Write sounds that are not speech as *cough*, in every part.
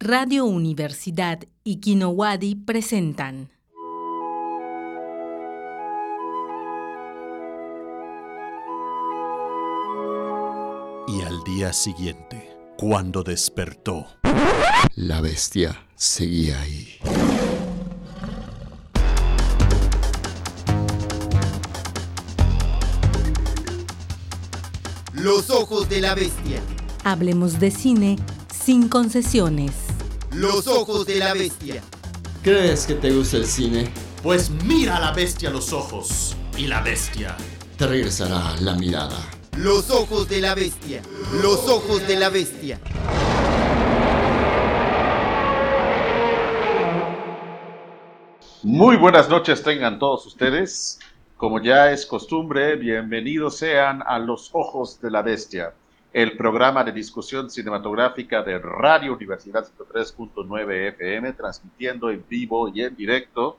Radio Universidad y Kinowadi presentan. Y al día siguiente, cuando despertó, La bestia seguía ahí. Los ojos de la bestia. Hablemos de cine sin concesiones. Los ojos de la bestia. ¿Crees que te gusta el cine? pues mira a la bestia a los ojos. Y la bestia Te regresará la mirada. Los ojos de la bestia. Los ojos de la bestia. Muy buenas noches tengan todos ustedes. Como ya es costumbre, bienvenidos sean a Los Ojos de la Bestia, el programa de discusión cinematográfica de Radio Universidad 103.9 FM, transmitiendo en vivo y en directo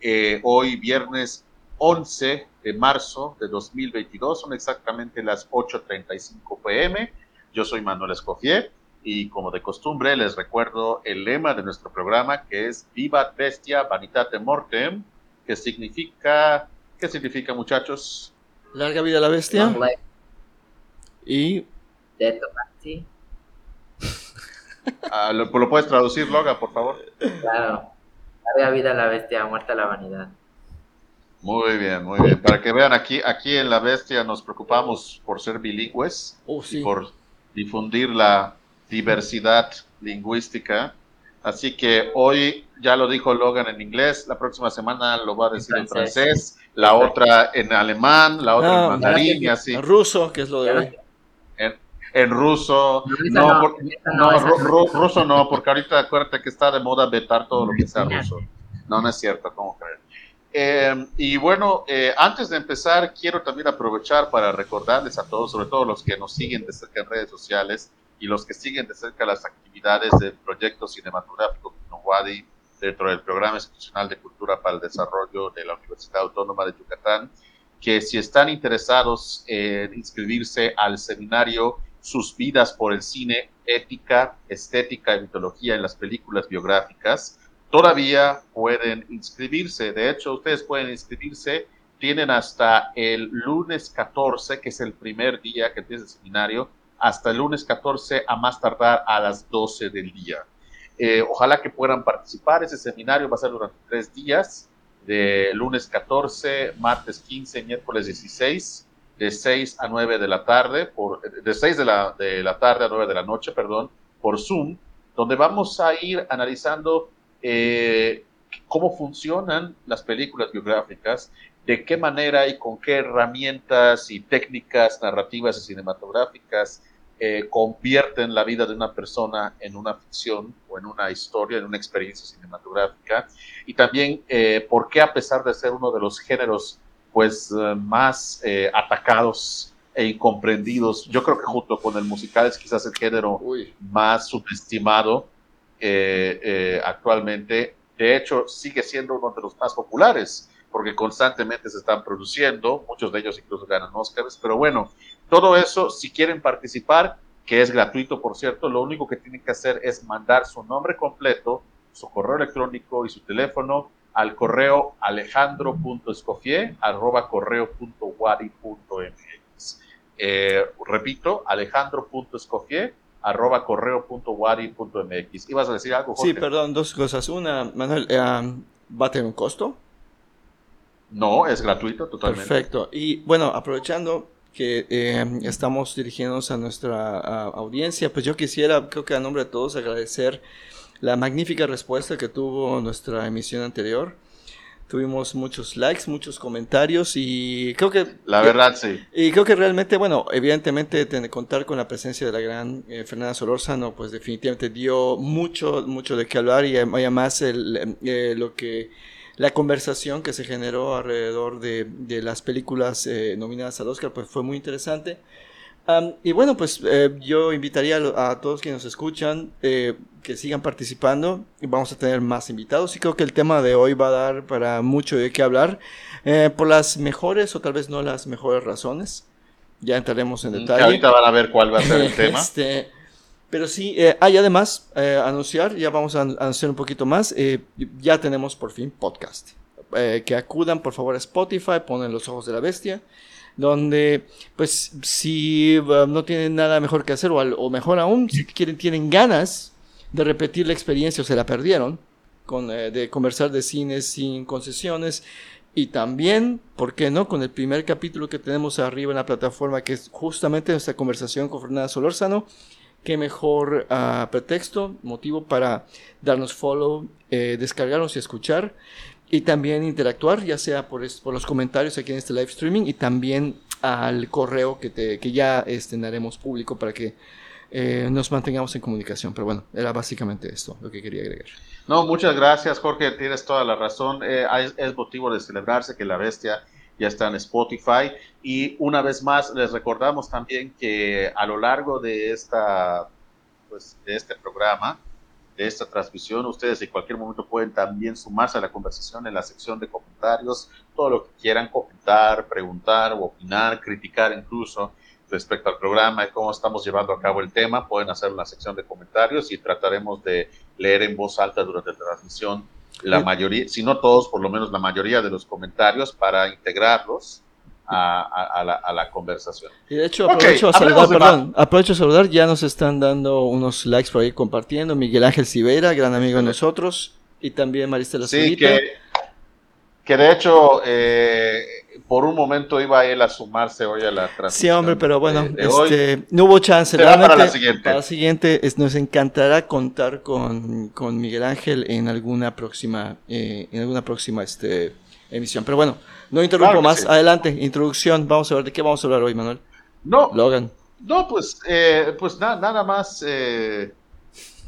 eh, hoy viernes 11 de marzo de 2022, son exactamente las 8.35 pm. Yo soy Manuel Escofier y como de costumbre les recuerdo el lema de nuestro programa que es Viva Bestia Vanitate Mortem, que significa, ¿qué significa muchachos? Larga vida la bestia. Y death of Nancy. Ah, ¿lo, ¿Lo puedes traducir, Loga, por favor? Claro. Larga vida a la bestia, muerta la vanidad. Muy bien, muy bien. Para que vean, aquí, aquí en La Bestia nos preocupamos por ser bilingües Oh, y sí. por difundir la diversidad lingüística. Así que hoy ya lo dijo Logan en inglés, la próxima semana lo va a decir en francés. francés, la otra en alemán, la otra Ah, en mandarín y así. ruso, que es lo de hoy. En, ruso, No, no, por- no, no, ru- ruso no, porque ahorita acuérdate que está de moda vetar todo lo que sea ruso. No, no es cierto, ¿cómo creer? Eh, y bueno, eh, antes de empezar, quiero también aprovechar para recordarles a todos, sobre todo los que nos siguen de cerca en redes sociales y los que siguen de cerca las actividades del proyecto cinematográfico Kinowadi dentro del Programa Institucional de Cultura para el Desarrollo de la Universidad Autónoma de Yucatán, que si están interesados en inscribirse al seminario Sus vidas por el cine, ética, estética y mitología en las películas biográficas, todavía pueden inscribirse. De hecho, ustedes pueden inscribirse, tienen hasta el lunes 14, que es el primer día que empieza el seminario, hasta el lunes 14 a más tardar a las 12 del día. Eh, ojalá que puedan participar. Ese seminario va a ser durante tres días, de lunes 14, martes 15, miércoles 16, de 6 a 9 de la tarde, por, de 6 de la, de la tarde a 9 de la noche, perdón, por Zoom, donde vamos a ir analizando eh, cómo funcionan las películas biográficas, de qué manera y con qué herramientas y técnicas narrativas y cinematográficas eh, convierten la vida de una persona en una ficción o en una historia, en una experiencia cinematográfica, y también eh, por qué a pesar de ser uno de los géneros pues eh, más eh, atacados e incomprendidos, yo creo que junto con el musical es quizás el género Uy. más subestimado eh, eh, actualmente. De hecho, sigue siendo uno de los más populares, porque constantemente se están produciendo, muchos de ellos incluso ganan Oscars, pero bueno, todo eso, si quieren participar, que es gratuito, por cierto, lo único que tienen que hacer es mandar su nombre completo, su correo electrónico y su teléfono al correo alejandro.escofier arroba correo.wadi.mx. Eh, repito, alejandro.escofier arroba correo.wadi.mx. ¿Ibas a decir algo, Jorge? Sí, perdón, dos cosas. Una, Manuel, eh, ¿va a tener un costo? No, es gratuito totalmente. Perfecto. Y bueno, aprovechando que eh, estamos dirigiéndonos a nuestra a, audiencia, pues yo quisiera, creo que a nombre de todos, agradecer la magnífica respuesta que tuvo nuestra emisión anterior. Tuvimos muchos likes, muchos comentarios y creo que... La verdad, sí. Y creo que realmente, bueno, evidentemente tener, contar con la presencia de la gran eh, Fernanda Solórzano, pues definitivamente dio mucho, mucho de qué hablar y, y además el, eh, lo que la conversación que se generó alrededor de, de las películas eh, nominadas al Oscar, pues fue muy interesante. Um, y bueno, pues eh, yo invitaría a, todos quienes nos escuchan eh, que sigan participando y vamos a tener más invitados y creo que el tema de hoy va a dar para mucho de qué hablar eh, por las mejores o tal vez no las mejores razones. Ya entraremos en Que detalle. ahorita van a ver cuál va a ser el *laughs* tema. Este, Pero sí, eh, hay además eh, anunciar, ya vamos a an- anunciar un poquito más, eh, ya tenemos por fin podcast. Que acudan por favor a Spotify, ponen los ojos de la bestia, donde pues si uh, no tienen nada mejor que hacer o, mejor aún, si quieren, tienen ganas de repetir la experiencia o se la perdieron, con, eh, de conversar de cine sin concesiones. Y también, ¿por qué no? Con el primer capítulo que tenemos arriba en la plataforma, que es justamente nuestra conversación con Fernanda Solórzano. Qué mejor ah, pretexto, motivo para darnos follow, eh, descargarnos y escuchar. Y también interactuar, ya sea por, por los comentarios aquí en este live streaming y también al correo que, te, que ya este, haremos público para que eh, nos mantengamos en comunicación. Pero bueno, era básicamente esto lo que quería agregar. No, muchas gracias, Jorge. Tienes toda la razón. Eh, es, es motivo de celebrarse que la bestia ya está en Spotify. Y una vez más, les recordamos también que a lo largo de esta, pues, de este programa, de esta transmisión, ustedes en cualquier momento pueden también sumarse a la conversación en la sección de comentarios, todo lo que quieran comentar, preguntar o opinar, criticar incluso respecto al programa y cómo estamos llevando a cabo el tema, pueden hacer en la sección de comentarios y trataremos de leer en voz alta durante la transmisión la mayoría, si no todos, por lo menos la mayoría de los comentarios para integrarlos a, a- a la, a la conversación. Y de hecho, aprovecho a saludar, de perdón, aprovecho a saludar, ya nos están dando unos likes por ahí compartiendo. Miguel Ángel Civeira, gran amigo de nosotros, y también Maristela Sí, Zurita. que, que de hecho, eh, por un momento iba él a sumarse hoy a la transmisión. Sí, hombre, pero bueno, de- de hoy. este, no hubo chance. Será para la siguiente. Para la siguiente, es- nos encantará contar con, con Miguel Ángel en alguna próxima, eh, en alguna próxima este, emisión. Pero bueno, no interrumpo Claro más. sí. Adelante, introducción. Vamos a ver de qué vamos a hablar hoy, Manuel. No, Logan. no, pues, eh, pues na- nada más. eh,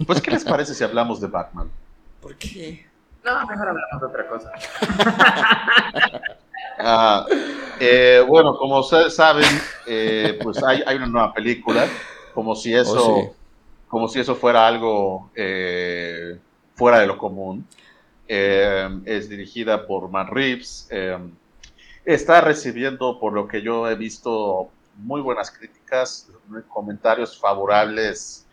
pues, ¿qué les parece si hablamos de Batman? *laughs* ¿Por qué? No, mejor hablamos de otra cosa. *laughs* Ah, eh, bueno, como ustedes saben, eh, pues hay, hay una nueva película, como si eso, Oh, sí. como si eso fuera algo eh, fuera de lo común. Eh, es dirigida por Matt Reeves. eh, está recibiendo, por lo que yo he visto, muy buenas críticas, comentarios favorables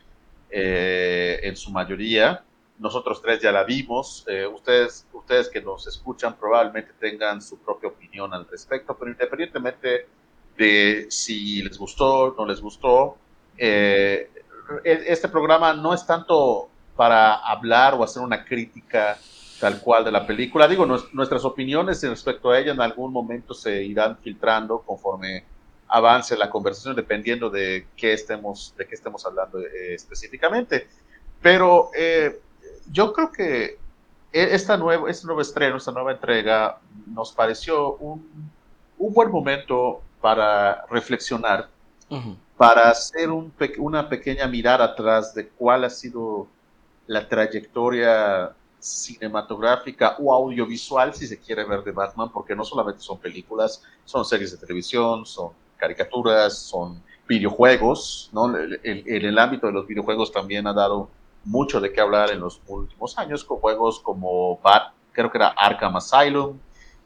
eh, en su mayoría. Nosotros tres ya la vimos. eh, ustedes, ustedes que nos escuchan probablemente tengan su propia opinión al respecto, pero independientemente de si les gustó, no les gustó, eh, e- este programa no es tanto para hablar o hacer una crítica tal cual de la película. Digo, nues- nuestras opiniones respecto a ella en algún momento se irán filtrando conforme avance la conversación, dependiendo de qué estemos, de qué estemos hablando eh, específicamente. Pero eh, yo creo que e- esta nueva, este nuevo estreno, esta nueva entrega, nos pareció un, un buen momento para reflexionar para hacer un una pequeña mirada atrás de cuál ha sido la trayectoria cinematográfica o audiovisual, si se quiere ver, de Batman, porque no solamente son películas, son series de televisión, son caricaturas, son videojuegos, ¿no? El- el- En el ámbito de los videojuegos también ha dado mucho de qué hablar en los últimos años, con juegos como Bat, creo que era Arkham Asylum,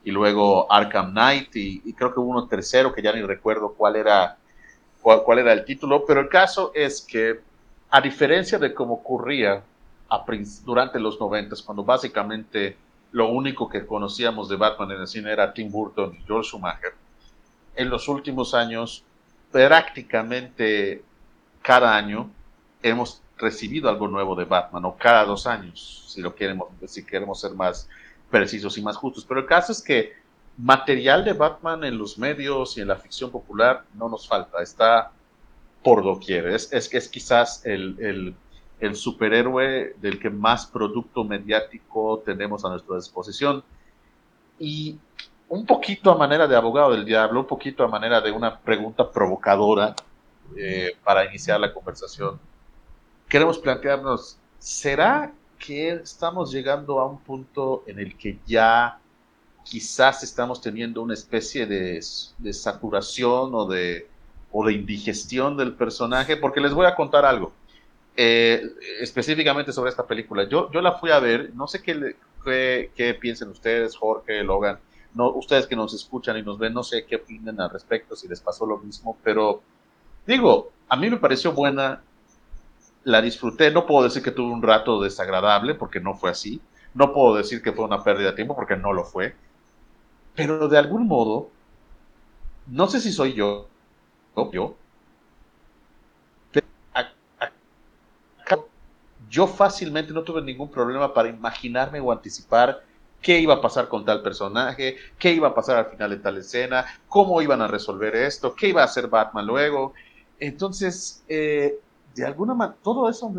y luego Arkham Knight, y, y creo que hubo uno tercero que ya ni recuerdo cuál era cuál, cuál era el título, pero el caso es que, a diferencia de cómo ocurría a durante los noventas, cuando básicamente lo único que conocíamos de Batman en el cine era Tim Burton y George Schumacher, en los últimos años, prácticamente cada año hemos recibido algo nuevo de Batman, o cada dos años, si lo queremos, si queremos ser más precisos y más justos. Pero el caso es que material de Batman en los medios y en la ficción popular no nos falta, está por doquier. Es, es, es quizás el, el superhéroe del que más producto mediático tenemos a nuestra disposición. Y un poquito a manera de abogado del diablo, un poquito a manera de una pregunta provocadora eh, para iniciar la conversación, queremos plantearnos, ¿será que estamos llegando a un punto en el que ya quizás estamos teniendo una especie de, de saturación o de, o de indigestión del personaje? Porque les voy a contar algo. Eh, específicamente sobre esta película. Yo, yo la fui a ver, no sé qué, qué, piensen ustedes, Jorge, Logan, no, ustedes que nos escuchan y nos ven, no sé qué opinan al respecto, si les pasó lo mismo, pero digo, a mí me pareció buena la disfruté, no puedo decir que tuve un rato desagradable, porque no fue así, no puedo decir que fue una pérdida de tiempo, porque no lo fue, pero de algún modo, no sé si soy yo, yo, pero yo fácilmente no tuve ningún problema para imaginarme o anticipar qué iba a pasar con tal personaje, qué iba a pasar al final de tal escena, cómo iban a resolver esto, qué iba a hacer Batman luego. Entonces, eh, de alguna manera, todo eso,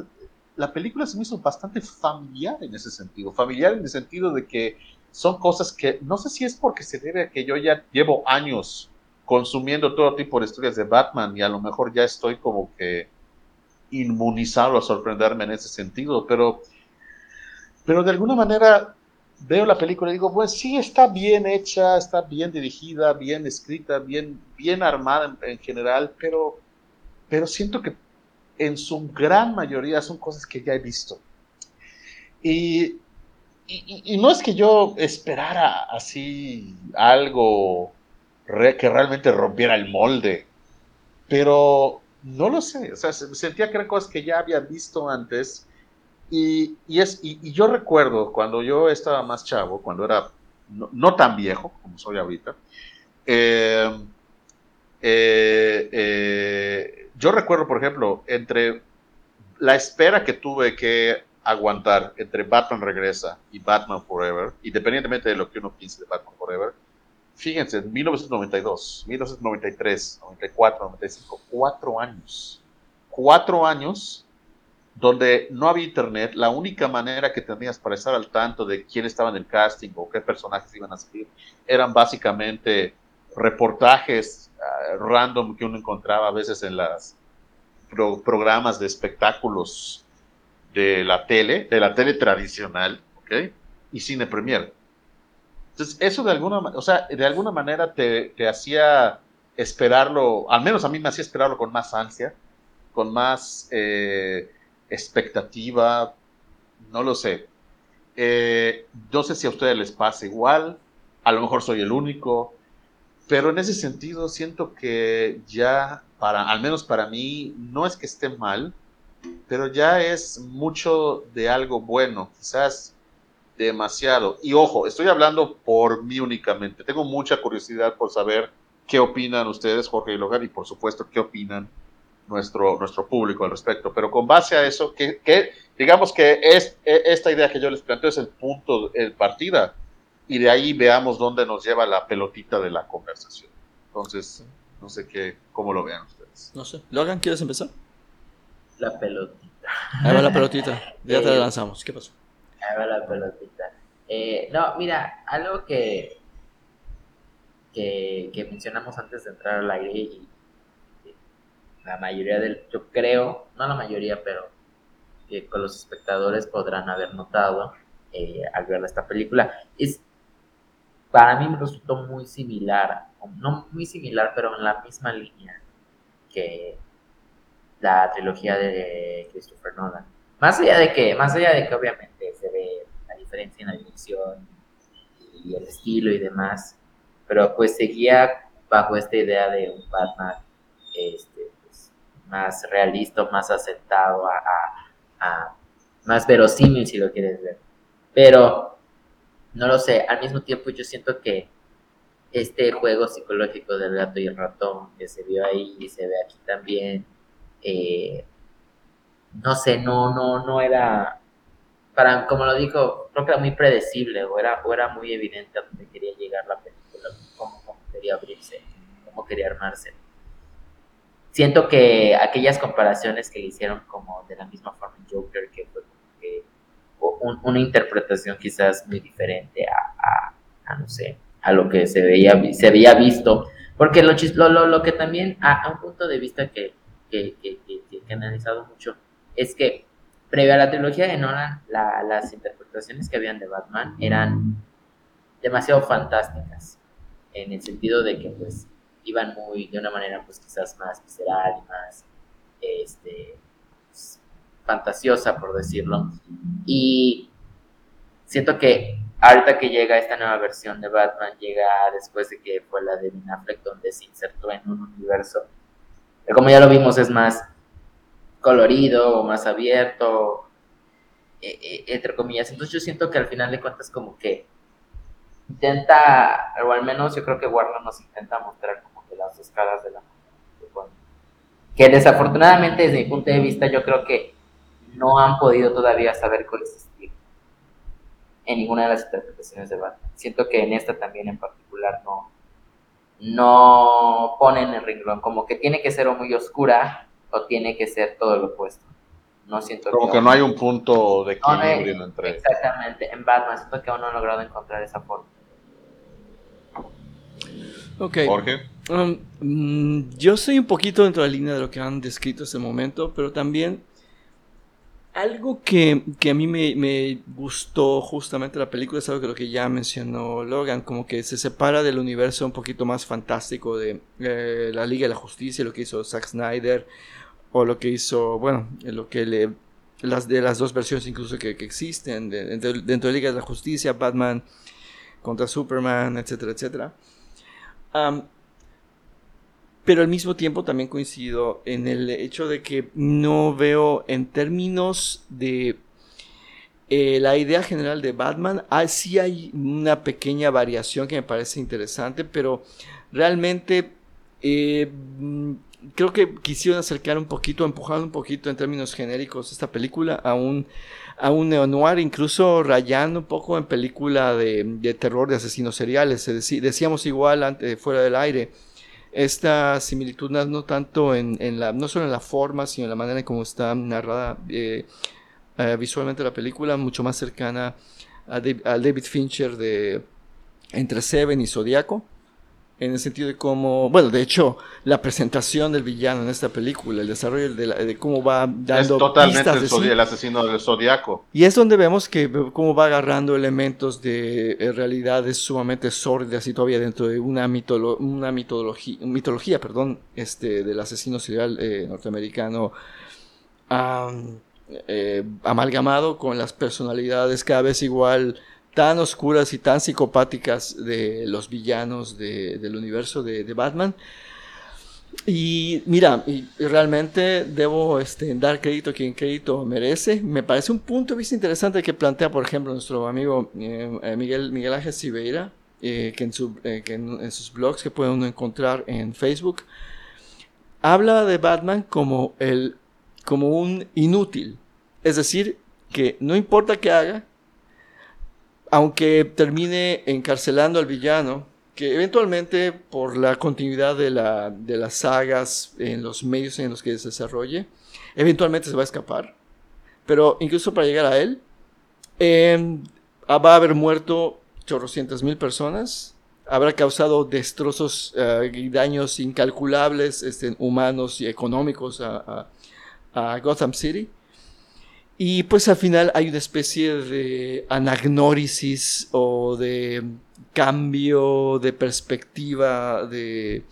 la película se me hizo bastante familiar en ese sentido, familiar en el sentido de que son cosas que no sé si es porque se debe a que yo ya llevo años consumiendo todo tipo de historias de Batman y a lo mejor ya estoy como que inmunizado a sorprenderme en ese sentido, pero, pero de alguna manera veo la película y digo, pues sí, está bien hecha, está bien dirigida, bien escrita, bien, bien armada en, general, pero, pero siento que en su gran mayoría son cosas que ya he visto. Y, y, no es que yo esperara así algo que realmente rompiera el molde, pero no lo sé, o sea, sentía que eran cosas que ya había visto antes y, es, y, yo recuerdo cuando yo estaba más chavo, cuando era no, tan viejo como soy ahorita, eh, eh, eh, yo recuerdo, por ejemplo, entre la espera que tuve que aguantar entre Batman Regresa y Batman Forever, independientemente de lo que uno piense de Batman Forever, fíjense, en 1992, 1993, 94, 95, cuatro años. Cuatro años donde no había internet, la única manera que tenías para estar al tanto de quién estaba en el casting o qué personajes iban a salir eran básicamente reportajes ah, random que uno encontraba a veces en los programas de espectáculos de la tele, de la tele tradicional, ¿ok? Y cine premier. Entonces, eso de alguna, o sea, de alguna manera te, hacía esperarlo, al menos a mí me hacía esperarlo con más ansia, con más... Eh, expectativa, no lo sé. Eh, no sé si a ustedes les pasa igual, a lo mejor soy el único, pero en ese sentido siento que ya, para, al menos para mí, no es que esté mal, pero ya es mucho de algo bueno, quizás demasiado. Y ojo, estoy hablando por mí únicamente. Tengo mucha curiosidad por saber qué opinan ustedes, Jorge y Logan, y por supuesto qué opinan nuestro, nuestro público al respecto. Pero con base a eso, que, digamos que es, e, esta idea que yo les planteo es el punto, de partida, y de ahí veamos dónde nos lleva la pelotita de la conversación. Entonces, no sé qué, cómo lo vean ustedes. No sé. Logan, ¿quieres empezar? La pelotita. Ahí va la pelotita. Ya te lanzamos. ¿Qué pasó? Va la pelotita. Eh, no, mira, algo que, que, mencionamos antes de entrar al aire y la mayoría del, yo creo, no la mayoría, pero que con los espectadores podrán haber notado eh, al ver esta película, es, para mí me resultó muy similar, no muy similar, pero en la misma línea que la trilogía de Christopher Nolan. Más allá de que, más allá de que obviamente diferencia en la dirección y el estilo y demás, pero pues seguía bajo esta idea de un Batman este, más realista, más asentado, a, más verosímil si lo quieres ver. Pero, no lo sé, al mismo tiempo yo siento que este juego psicológico del gato y el ratón que se vio ahí y se ve aquí también, eh, no sé, no, no, no era, para, como lo dijo, creo que era muy predecible o era, o era muy evidente a dónde quería llegar la película, cómo, cómo quería abrirse, cómo quería armarse. Siento que aquellas comparaciones que le hicieron como de la misma forma en Joker, que fue como que una interpretación quizás muy diferente a, a, no sé, a lo que se veía, se había visto, porque lo, lo, lo que también, a, un punto de vista que, que, que, que, he analizado mucho, es que previo a la trilogía de Nolan, las interpretaciones que habían de Batman eran demasiado fantásticas, en el sentido de que pues iban muy, de una manera pues quizás más visceral y más este, pues, fantasiosa, por decirlo. Y siento que ahorita que llega esta nueva versión de Batman, llega después de que fue la de Ben donde se insertó en un universo, como ya lo vimos, es más colorido o más abierto, eh, eh, entre comillas. Entonces yo siento que al final de cuentas como que intenta, o al menos yo creo que Warner nos intenta mostrar como que las dos caras de la que desafortunadamente desde mi punto de vista yo creo que no han podido todavía saber coexistir en ninguna de las interpretaciones de Batman. Siento que en esta también en particular no, no ponen el renglón, como que tiene que ser muy oscura o tiene que ser todo lo opuesto. No siento como que, no hay un punto de equilibrio entre exactamente en Batman siento que aún no han logrado encontrar esa forma. Ok. Jorge. Um, mm, yo soy un poquito dentro de la línea de lo que han descrito este momento, pero también algo que, a mí me, gustó justamente la película es algo que lo que ya mencionó Logan, como que se separa del universo un poquito más fantástico de eh, la Liga de la Justicia, lo que hizo Zack Snyder, o lo que hizo, bueno, lo que le, las de las dos versiones incluso que, existen dentro, de la Liga de la Justicia, Batman contra Superman, etcétera, etcétera. Pero al mismo tiempo también coincido en el hecho de que no veo en términos de eh, la idea general de Batman, ah, sí hay una pequeña variación que me parece interesante, pero realmente eh, creo que quisieron acercar un poquito, empujar un poquito en términos genéricos esta película a un, a un neo-noir, incluso rayando un poco en película de, terror de asesinos seriales. decíamos igual antes, fuera del aire esta similitud no, tanto en, la, no solo en la forma, sino en la manera en cómo está narrada eh, eh, visualmente la película, mucho más cercana a, David Fincher de Entre Seven y Zodiaco en el sentido de cómo, bueno, de hecho, la presentación del villano en esta película, el desarrollo de, cómo va dando es totalmente el, asesino del zodiaco. Y es donde vemos que cómo va agarrando elementos de realidades sumamente sórdidas y todavía dentro de una, una mitología, mitología perdón, este, del asesino serial eh, norteamericano. Eh, amalgamado con las personalidades cada vez igual tan oscuras y tan psicopáticas de los villanos del universo de, Batman. Y mira, realmente debo este, dar crédito a quien crédito merece. Me parece un punto de vista interesante que plantea, por ejemplo, nuestro amigo eh, Miguel, Miguel Ángel Siveira, eh, que, en, eh, en, sus blogs que puede uno encontrar en Facebook, habla de Batman como, el, como un inútil. Es decir, que no importa qué haga, aunque termine encarcelando al villano, que eventualmente por la continuidad de, la, de las sagas en los medios en los que se desarrolle, eventualmente se va a escapar. Pero incluso para llegar a él, em, va a haber muerto chorrocientas mil personas, habrá causado destrozos eh, y daños incalculables este, humanos y económicos a Gotham City. Y pues al final hay una especie de anagnórisis o de cambio de perspectiva de,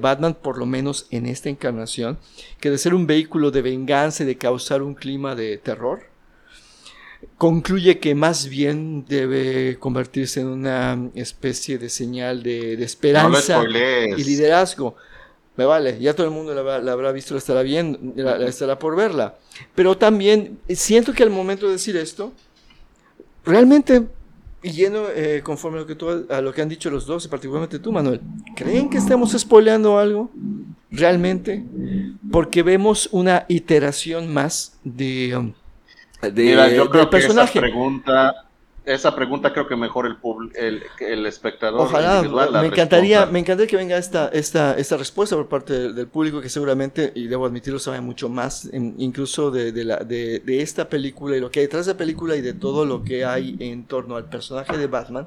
Batman, por lo menos en esta encarnación, que de ser un vehículo de venganza y de causar un clima de terror, concluye que más bien debe convertirse en una especie de señal de, esperanza y liderazgo me vale, ya todo el mundo la, habrá visto, la estará viendo, la, estará por verla. Pero también siento que al momento de decir esto, realmente, y lleno eh, conforme a lo, que tú, a lo que han dicho los dos, y particularmente tú, Manuel, ¿creen que estamos spoileando algo? ¿Realmente? Porque vemos una iteración más de, um, de Mira, yo creo que Esa pregunta esa pregunta creo que mejor el, el, el espectador. Ojalá, me encantaría, me encantaría que venga esta, esta, esta respuesta por parte del, público que seguramente, y debo admitirlo, sabe mucho más, incluso de, de, la, de, de, esta película y lo que hay detrás de la película y de todo lo que hay en torno al personaje de Batman.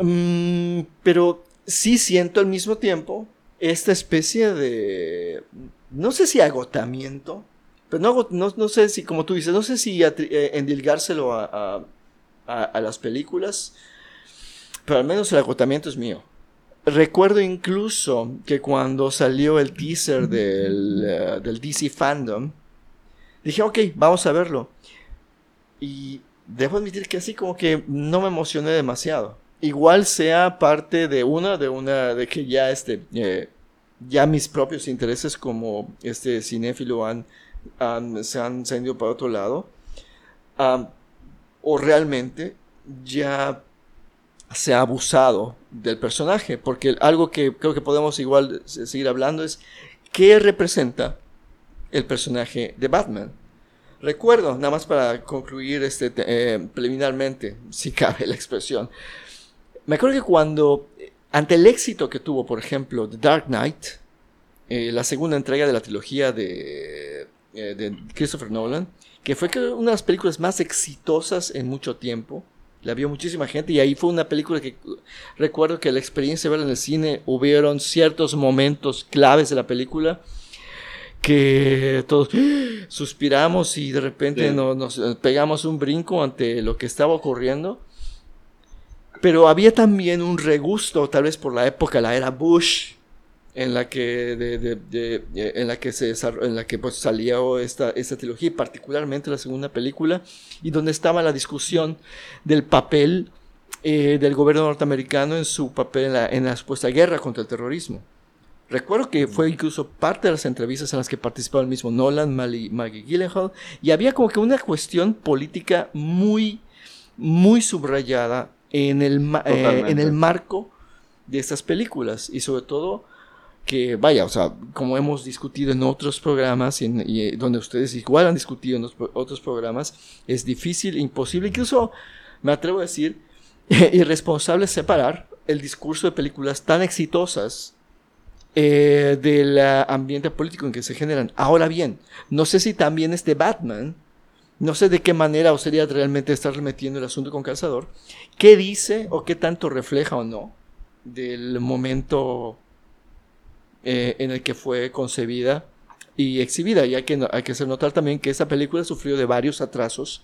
Mm, pero sí siento al mismo tiempo esta especie de, no sé si agotamiento, pero no, no, no sé si, como tú dices, no sé si eh, endilgárselo a a, las películas, pero al menos el agotamiento es mío. Recuerdo incluso que cuando salió el teaser del, eh, del, DC Fandom, dije, ok, vamos a verlo. Y debo admitir que así como que no me emocioné demasiado. Igual sea parte de una, de una, de que ya este, eh, ya mis propios intereses como este cinéfilo han han- se, han, se para otro lado, o realmente ya se ha abusado del personaje, porque algo que creo que podemos igual se- seguir hablando es qué representa el personaje de Batman. Recuerdo, nada más para concluir este, te- eh, preliminarmente, *laughs* si cabe la expresión, me acuerdo que cuando, ante el éxito que tuvo, por ejemplo, The Dark Knight, eh, la segunda entrega de la trilogía de, eh, de Christopher Nolan, que fue una de las películas más exitosas en mucho tiempo. La vio muchísima gente y ahí fue una película que recuerdo que la experiencia de verla en el cine hubieron ciertos momentos claves de la película que todos suspiramos y de repente Sí. nos pegamos un brinco ante lo que estaba ocurriendo. Pero había también un regusto, tal vez por la época, la era Bush, en la que, de- de- de- eh, en la que, se, en la que pues, salió esta, esta trilogía, y particularmente la segunda película, y donde estaba la discusión del papel eh, del gobierno norteamericano en su papel en la, en la supuesta guerra contra el terrorismo. Recuerdo que fue incluso parte de las entrevistas en las que participaba el mismo Nolan, Mali- Maggie Gyllenhaal, y había como que una cuestión política muy, muy subrayada en el, eh, en el marco de estas películas, y sobre todo que, vaya, o sea, como hemos discutido en otros programas, en- eh, donde ustedes igual han discutido en otros programas, es difícil, imposible, incluso me atrevo a decir, *laughs* irresponsable separar el discurso de películas tan exitosas eh, del ah, ambiente político en que se generan. Ahora bien, no sé si también este Batman, no sé de qué manera o sería realmente estar metiendo el asunto con Cazador, qué dice o qué tanto refleja o no del momento eh, en el que fue concebida y exhibida. Y hay que, hay que hacer notar también que esta película sufrió de varios atrasos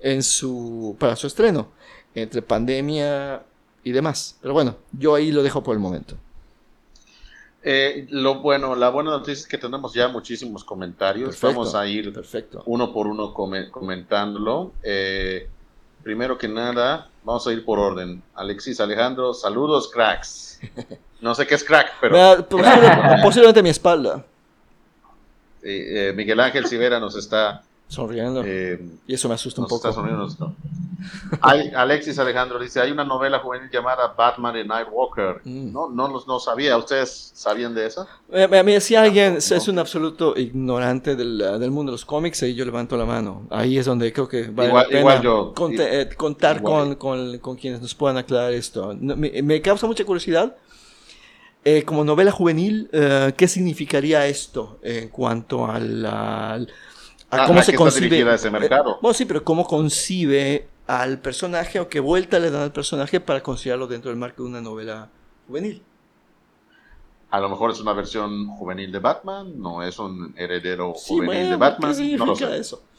en su, para su estreno, entre pandemia y demás. Pero bueno, yo ahí lo dejo por el momento. Eh, lo bueno, la buena noticia es que tenemos ya muchísimos comentarios. Perfecto, Vamos a ir Perfecto. uno por uno come- comentándolo. Eh, primero que nada, vamos a ir por orden. Alexis Alejandro, saludos, cracks. *laughs* No sé qué es crack, pero Vea, *laughs* posible- posiblemente mi espalda, eh, eh, Miguel Ángel Rivera nos está, sonriendo. eh, y eso me asusta un nos está poco. sonriendo. está- Hay- Alexis Alejandro dice, hay una novela juvenil llamada Batman y Nightwalker. Mm. No, no, los- no sabía. ¿Ustedes sabían de esa? A mí, si alguien es- no. es un absoluto ignorante del, del mundo de los cómics, ahí yo levanto la mano. Ahí es donde creo que vale Igual- la pena igual yo. conte- eh, contar Igual. con, con- con quienes nos puedan aclarar esto. No, me, me causa mucha curiosidad. Eh, como novela juvenil, eh, ¿qué significaría esto en cuanto al, al- a Ah, cómo ¿a se concibe? dirigida ese eh, mercado? bueno, sí, pero cómo concibe al personaje o qué vuelta le dan al personaje para considerarlo dentro del marco de una novela juvenil. A lo mejor es una versión juvenil de Batman, no es un heredero Sí, juvenil bueno, de Batman. ¿qué no lo sé. eso?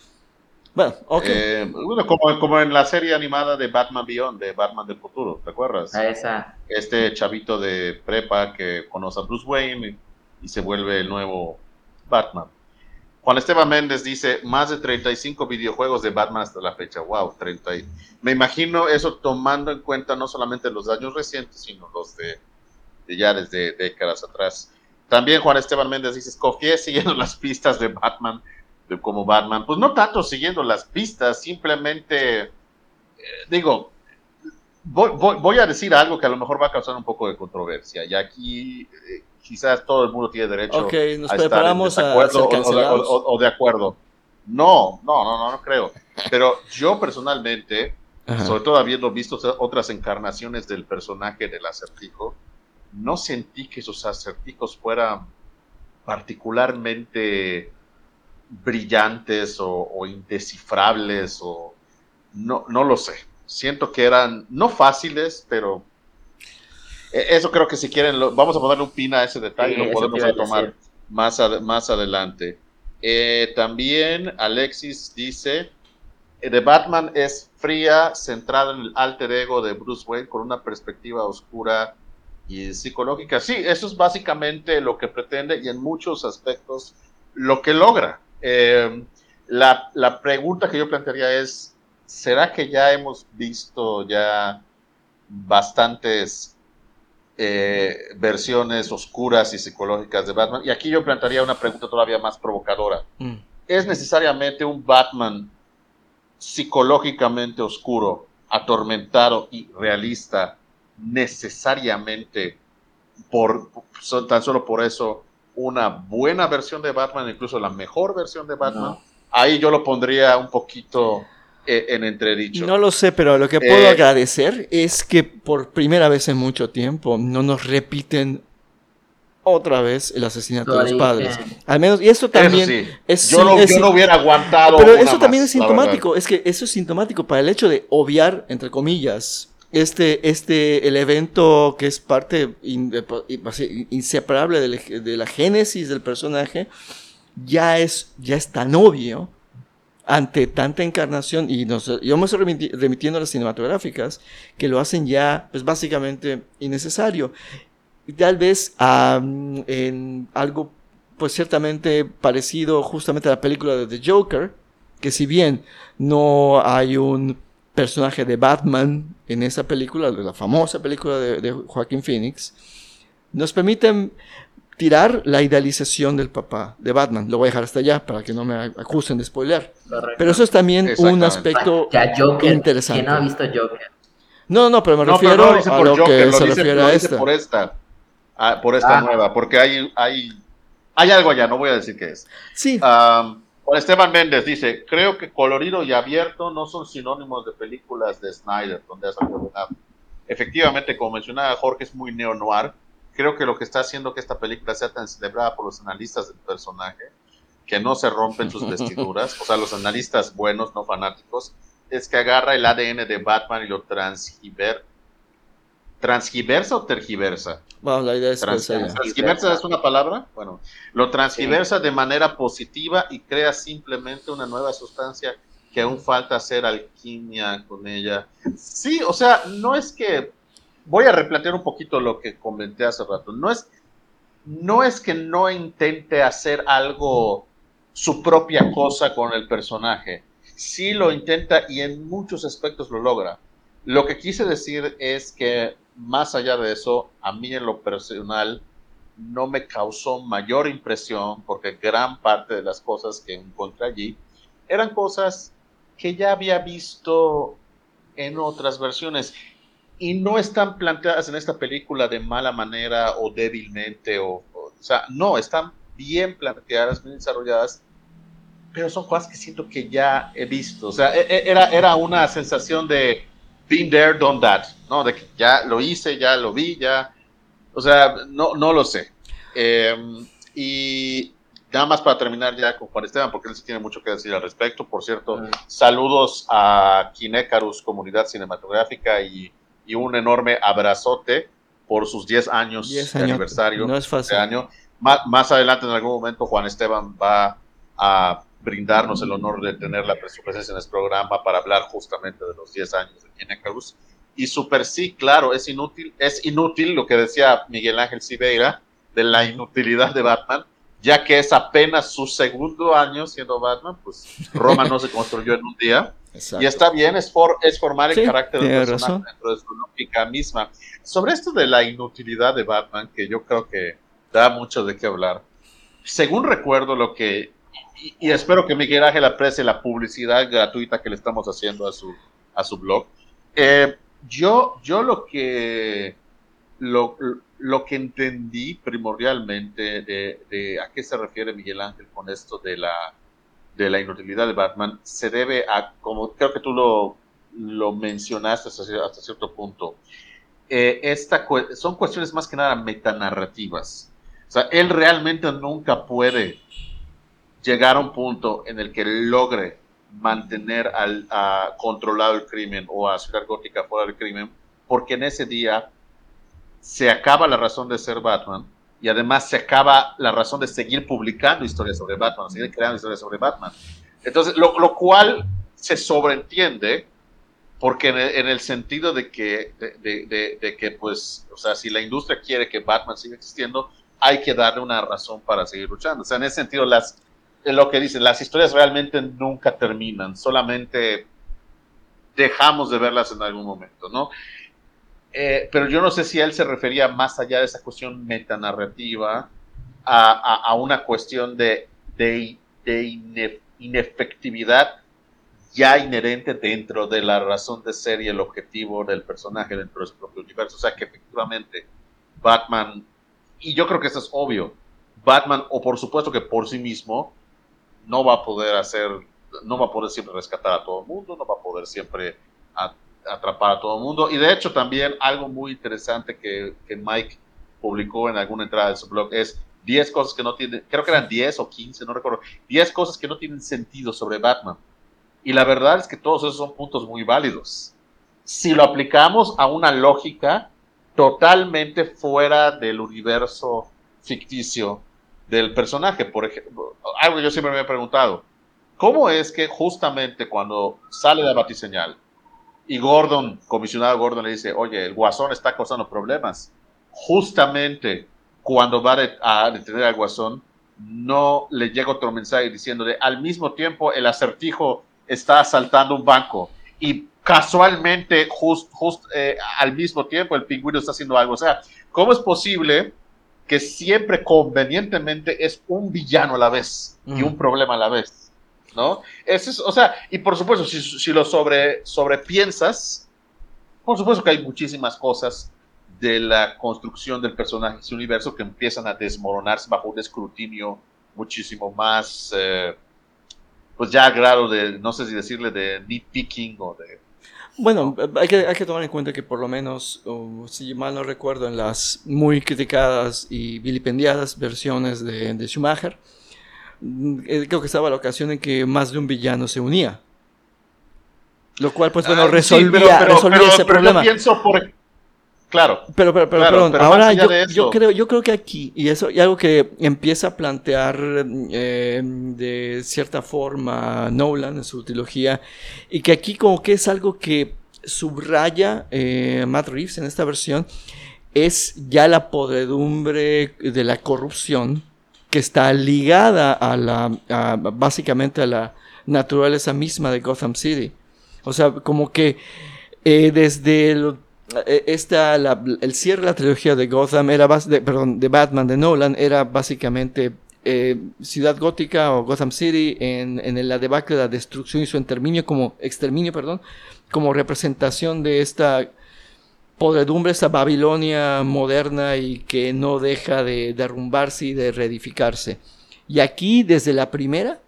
Bueno, ok. Eh, bueno, como, como en la serie animada de Batman Beyond, de Batman del futuro, ¿te acuerdas? A esa. Este chavito de prepa que conoce a Bruce Wayne y, y se vuelve el nuevo Batman. Juan Esteban Méndez dice, más de 35 videojuegos de Batman hasta la fecha. Wow, 30. y- Me imagino eso tomando en cuenta no solamente los años recientes, sino los de, de ya desde décadas atrás. También Juan Esteban Méndez dice, confié siguiendo las pistas de Batman, como Batman. Pues no tanto siguiendo las pistas, simplemente, eh, digo, voy, voy- voy a decir algo que a lo mejor va a causar un poco de controversia. Y aquí eh, quizás todo el mundo tiene derecho Ok, nos a preparamos estar en a ser o- o, de- cancelados. o- o de acuerdo. No, no, no, no, no creo. Pero yo personalmente, Ajá. sobre todo habiendo visto otras encarnaciones del personaje del acertijo, no sentí que sus acertijos fueran particularmente brillantes o, o indescifrables o no, no lo sé. Siento que eran no fáciles, pero eh, eso creo que si quieren, lo- vamos a ponerle un pin a ese detalle, Sí, lo podemos retomar más, ad- más adelante. Eh, también Alexis dice, eh, The Batman es fría, centrada en el alter ego de Bruce Wayne con una perspectiva oscura y psicológica. Sí, eso es básicamente lo que pretende y en muchos aspectos lo que logra. Eh, la, la pregunta que yo plantearía es, ¿será que ya hemos visto ya bastantes eh, versiones oscuras y psicológicas de Batman? Y aquí yo plantearía una pregunta todavía más provocadora. Mm. es necesariamente un Batman psicológicamente oscuro, atormentado y realista, necesariamente por tan solo por eso una buena versión de Batman, incluso la mejor versión de Batman, ahí yo lo pondría un poquito eh, en entredicho. No lo sé, pero lo que puedo Eh, agradecer es que por primera vez en mucho tiempo no nos repiten otra vez el asesinato de los padres. Al menos, y eso también Eso sí. es, yo, no, es- yo no hubiera aguantado. Pero una eso también más, es sintomático, es que eso es sintomático para el hecho de obviar, entre comillas, este, este, el evento que es parte así, inseparable de la, de la génesis del personaje, ya es, ya es tan obvio ante tanta encarnación, y nos, yo remitiendo a las cinematográficas, que lo hacen ya, pues básicamente innecesario. Tal vez am, en algo, pues ciertamente parecido justamente a la película de The Joker, que si bien no hay un personaje de Batman en esa película, la famosa película de, de Joaquín Phoenix, nos permiten tirar la idealización del papá de Batman. Lo voy a dejar hasta allá para que no me acusen de spoiler. Correcto. Pero eso es también un aspecto Ya Joker. interesante. ¿Quién no ha visto Joker? No, no, pero me No, refiero pero no lo dice a por lo Joker, que lo se dice, refiere lo a dice esta. por esta. ah, por esta Ah. nueva, porque hay, hay, hay algo allá, no voy a decir qué es. Sí, Am, Juan Esteban Méndez dice, creo que colorido y abierto no son sinónimos de películas de Snyder, donde ha salido Ben Affleck. Efectivamente, como mencionaba Jorge, es muy neo-noir. Creo que lo que está haciendo que esta película sea tan celebrada por los analistas del personaje, que no se rompen sus vestiduras, o sea, los analistas buenos, no fanáticos, es que agarra el ADN de Batman y lo transgiver, transgiversa o tergiversa. bueno, la idea es Trans- esa ya. ¿Transgiversa es una palabra? Bueno, lo transgiversa de manera positiva y crea simplemente una nueva sustancia que aún falta hacer alquimia con ella. Sí, o sea, no es que voy a replantear un poquito lo que comenté hace rato. No es no es que no intente hacer algo su propia cosa con el personaje. Sí lo intenta y en muchos aspectos lo logra. Lo que quise decir es que más allá de eso, a mí en lo personal no me causó mayor impresión porque gran parte de las cosas que encontré allí eran cosas que ya había visto en otras versiones. Y no están planteadas en esta película de mala manera o débilmente o, o, o sea, no, están bien planteadas, bien desarrolladas, pero son cosas que siento que ya he visto, o sea, e- e- era, era una sensación de been there, done that, ¿no? De que ya lo hice, ya lo vi, ya, o sea, no, no lo sé. Eh, y nada más para terminar ya con Juan Esteban, porque él sí tiene mucho que decir al respecto. Por cierto, Mm. saludos a Kinecarus, comunidad cinematográfica, y, y un enorme abrazote por sus 10 años 10 de aniversario No es fácil. este año. Má- más adelante, en algún momento, Juan Esteban va a brindarnos el honor de tener la, su presencia en este programa para hablar justamente de los 10 años de Kinecarus. Y super sí, claro, es inútil, es inútil lo que decía Miguel Ángel Siveira de la inutilidad de Batman, ya que es apenas su segundo año siendo Batman, pues Roma no se construyó en un día. Exacto. Y está bien, es, for, es formar el Sí, carácter del personaje razón. dentro de su lógica misma. Sobre esto de la inutilidad de Batman, que yo creo que da mucho de qué hablar. Según recuerdo lo que, y, espero que Miguel Ángel aprecie la publicidad gratuita que le estamos haciendo a su, a su blog, eh, yo, yo lo que lo, lo que entendí primordialmente de, a qué se refiere Miguel Ángel con esto de la de la inutilidad de Batman se debe a, como creo que tú lo, lo mencionaste hasta, cier- hasta cierto punto, eh, esta, son cuestiones más que nada metanarrativas. O sea, él realmente nunca puede llegar a un punto en el que logre mantener al, a, controlado el crimen o a Ciudad Gótica fuera del crimen, porque en ese día se acaba la razón de ser Batman y además se acaba la razón de seguir publicando historias sobre Batman, seguir creando historias sobre Batman. Entonces, lo, lo cual se sobreentiende porque en el, en el sentido de que, de, de- de- de que, pues, o sea, si la industria quiere que Batman siga existiendo, hay que darle una razón para seguir luchando. O sea, en ese sentido, las, lo que dicen, las historias realmente nunca terminan, solamente dejamos de verlas en algún momento, ¿no? Eh, pero yo no sé si él se refería más allá de esa cuestión metanarrativa a, a, una cuestión de, de de ine- inefectividad ya inherente dentro de la razón de ser y el objetivo del personaje dentro de su propio universo. O sea que efectivamente Batman, y yo creo que eso es obvio, Batman, o por supuesto que por sí mismo, no va a poder hacer, no va a poder siempre rescatar a todo el mundo, no va a poder siempre atrapar a todo el mundo. Y de hecho también algo muy interesante que, que Mike publicó en alguna entrada de su blog es 10 cosas que no tienen, creo que eran 10 o 15, no recuerdo, 10 cosas que no tienen sentido sobre Batman. Y la verdad es que todos esos son puntos muy válidos. Si lo aplicamos a una lógica totalmente fuera del universo ficticio del personaje, por ejemplo, algo que yo siempre me he preguntado, ¿cómo es que justamente cuando sale la batiseñal y Gordon, comisionado Gordon le dice, oye, el guasón está causando problemas, justamente cuando va a detener al guasón, no le llega otro mensaje diciéndole, al mismo tiempo el acertijo está asaltando un banco y casualmente, just, just, eh, al mismo tiempo, el pingüino está haciendo algo. O sea, ¿cómo es posible que siempre convenientemente es un villano a la vez y Ujú. un problema a la vez? ¿No? Ese es, o sea, y por supuesto, si, si lo sobre, sobrepiensas, por supuesto que hay muchísimas cosas de la construcción del personaje su universo que empiezan a desmoronarse bajo un escrutinio muchísimo más, eh, pues ya a grado de, no sé si decirle de nitpicking o de... Bueno, hay que, hay que tomar en cuenta que por lo menos, si mal no recuerdo, en las muy criticadas y vilipendiadas versiones de, de Schumacher, mm, eh, creo que estaba la ocasión en que más de un villano se unía. Lo cual, pues bueno, Ah, sí, resolvía, pero- pero- resolvía pero- ese pero yo problema. pienso por... Claro, Pero, pero, pero, Claro, perdón, pero ahora yo, creo, yo creo que aquí, y eso, y algo que empieza a plantear eh, de cierta forma Nolan en su trilogía, y que aquí como que es algo que subraya eh, Matt Reeves en esta versión, es ya la podredumbre de la corrupción que está ligada a la, a- básicamente a la naturaleza misma de Gotham City. O sea, como que eh, desde el, esta, la- el cierre de la trilogía de Gotham era de, perdón, de Batman de Nolan era básicamente eh, Ciudad Gótica o Gotham City en, en la debacle de la destrucción y su exterminio como exterminio, perdón, como representación de esta podredumbre, esta Babilonia moderna y que no deja de derrumbarse y de reedificarse. Y aquí, desde la primera,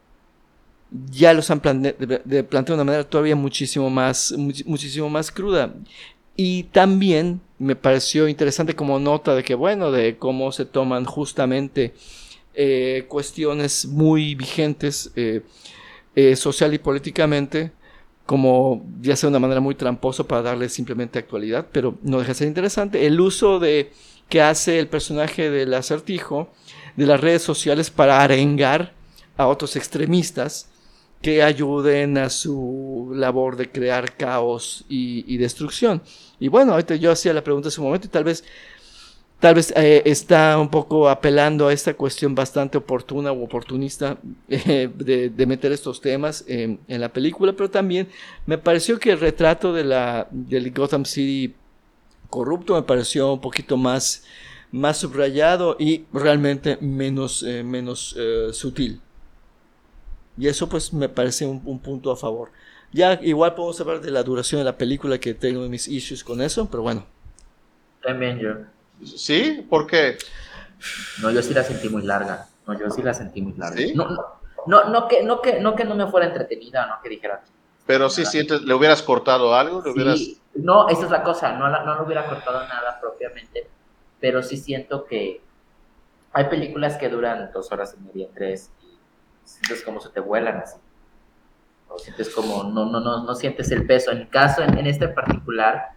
ya los han plante- de- planteado de una manera todavía muchísimo más, much- muchísimo más cruda. Y también me pareció interesante como nota de que, bueno, de cómo se toman justamente eh, cuestiones muy vigentes eh, eh, social y políticamente, como ya sea de una manera muy tramposa para darle simplemente actualidad, pero no deja de ser interesante. El uso de que hace el personaje del acertijo de las redes sociales para arengar a otros extremistas que ayuden a su labor de crear caos y, destrucción. Y bueno, ahorita yo hacía la pregunta en su momento y tal vez, tal vez eh, está un poco apelando a esta cuestión bastante oportuna o oportunista *laughs* eh, de, meter estos temas en, la película, pero también me pareció que el retrato de la, del Gotham City corrupto me pareció un poquito más, más subrayado y realmente menos, eh, menos sutil. Y eso pues me parece un, un, punto a favor. Ya igual podemos hablar de la duración de la película que tengo mis issues con eso, pero bueno. También yo. ¿Sí? ¿Por qué? No, yo sí la sentí muy larga. No, yo sí la sentí muy larga. ¿Sí? No, no, no, no, que, no, que, no que no me fuera entretenida, no que dijera. Pero sí sientes, ¿le hubieras cortado algo? ¿Le hubieras... Sí, no, esa es la cosa, no, la, no le hubiera cortado nada propiamente, pero sí siento que hay películas que duran dos horas y media, tres, sientes como se te vuelan así. O sientes como, no, no, no, no sientes el peso. En mi caso, en, en este particular,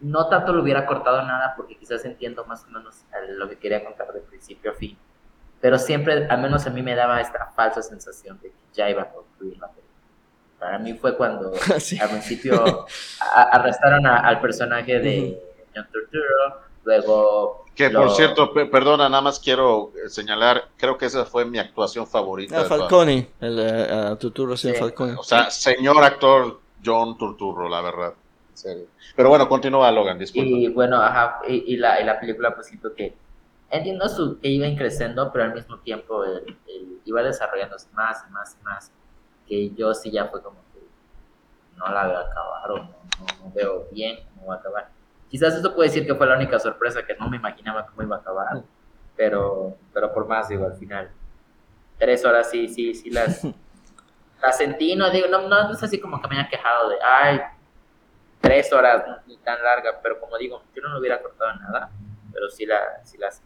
no tanto le hubiera cortado nada porque quizás entiendo más o menos lo que quería contar de principio a fin. Pero siempre, al menos a mí me daba esta falsa sensación de que ya iba a concluir la película. Para mí fue cuando *laughs* Sí. al principio a- arrestaron a- al personaje de John Turturro, luego... Que lo- por cierto, pe- perdona, nada más quiero eh, señalar, creo que esa fue mi actuación favorita. Ah, Falcone, el uh, Turturro, sí. Falcone. O sea, señor actor John Turturro, la verdad. En serio. Pero bueno, continúa Logan, disculpa. Y bueno, ajá, y, y la, y la película pues siento que entiendo su, que iba creciendo, pero al mismo tiempo iba desarrollándose más y más y más. Que yo sí ya fue como que no la veo acabar o no, veo bien cómo va a acabar. Quizás eso puede decir que fue la única sorpresa que no me imaginaba cómo iba a acabar, pero, pero por más, digo, al final, tres horas sí, sí, sí las, *laughs* las sentí, no digo, no, no, es así como que me haya quejado de, ay, tres horas, ni tan larga, pero como digo, yo no lo hubiera cortado nada, pero sí, la, sí las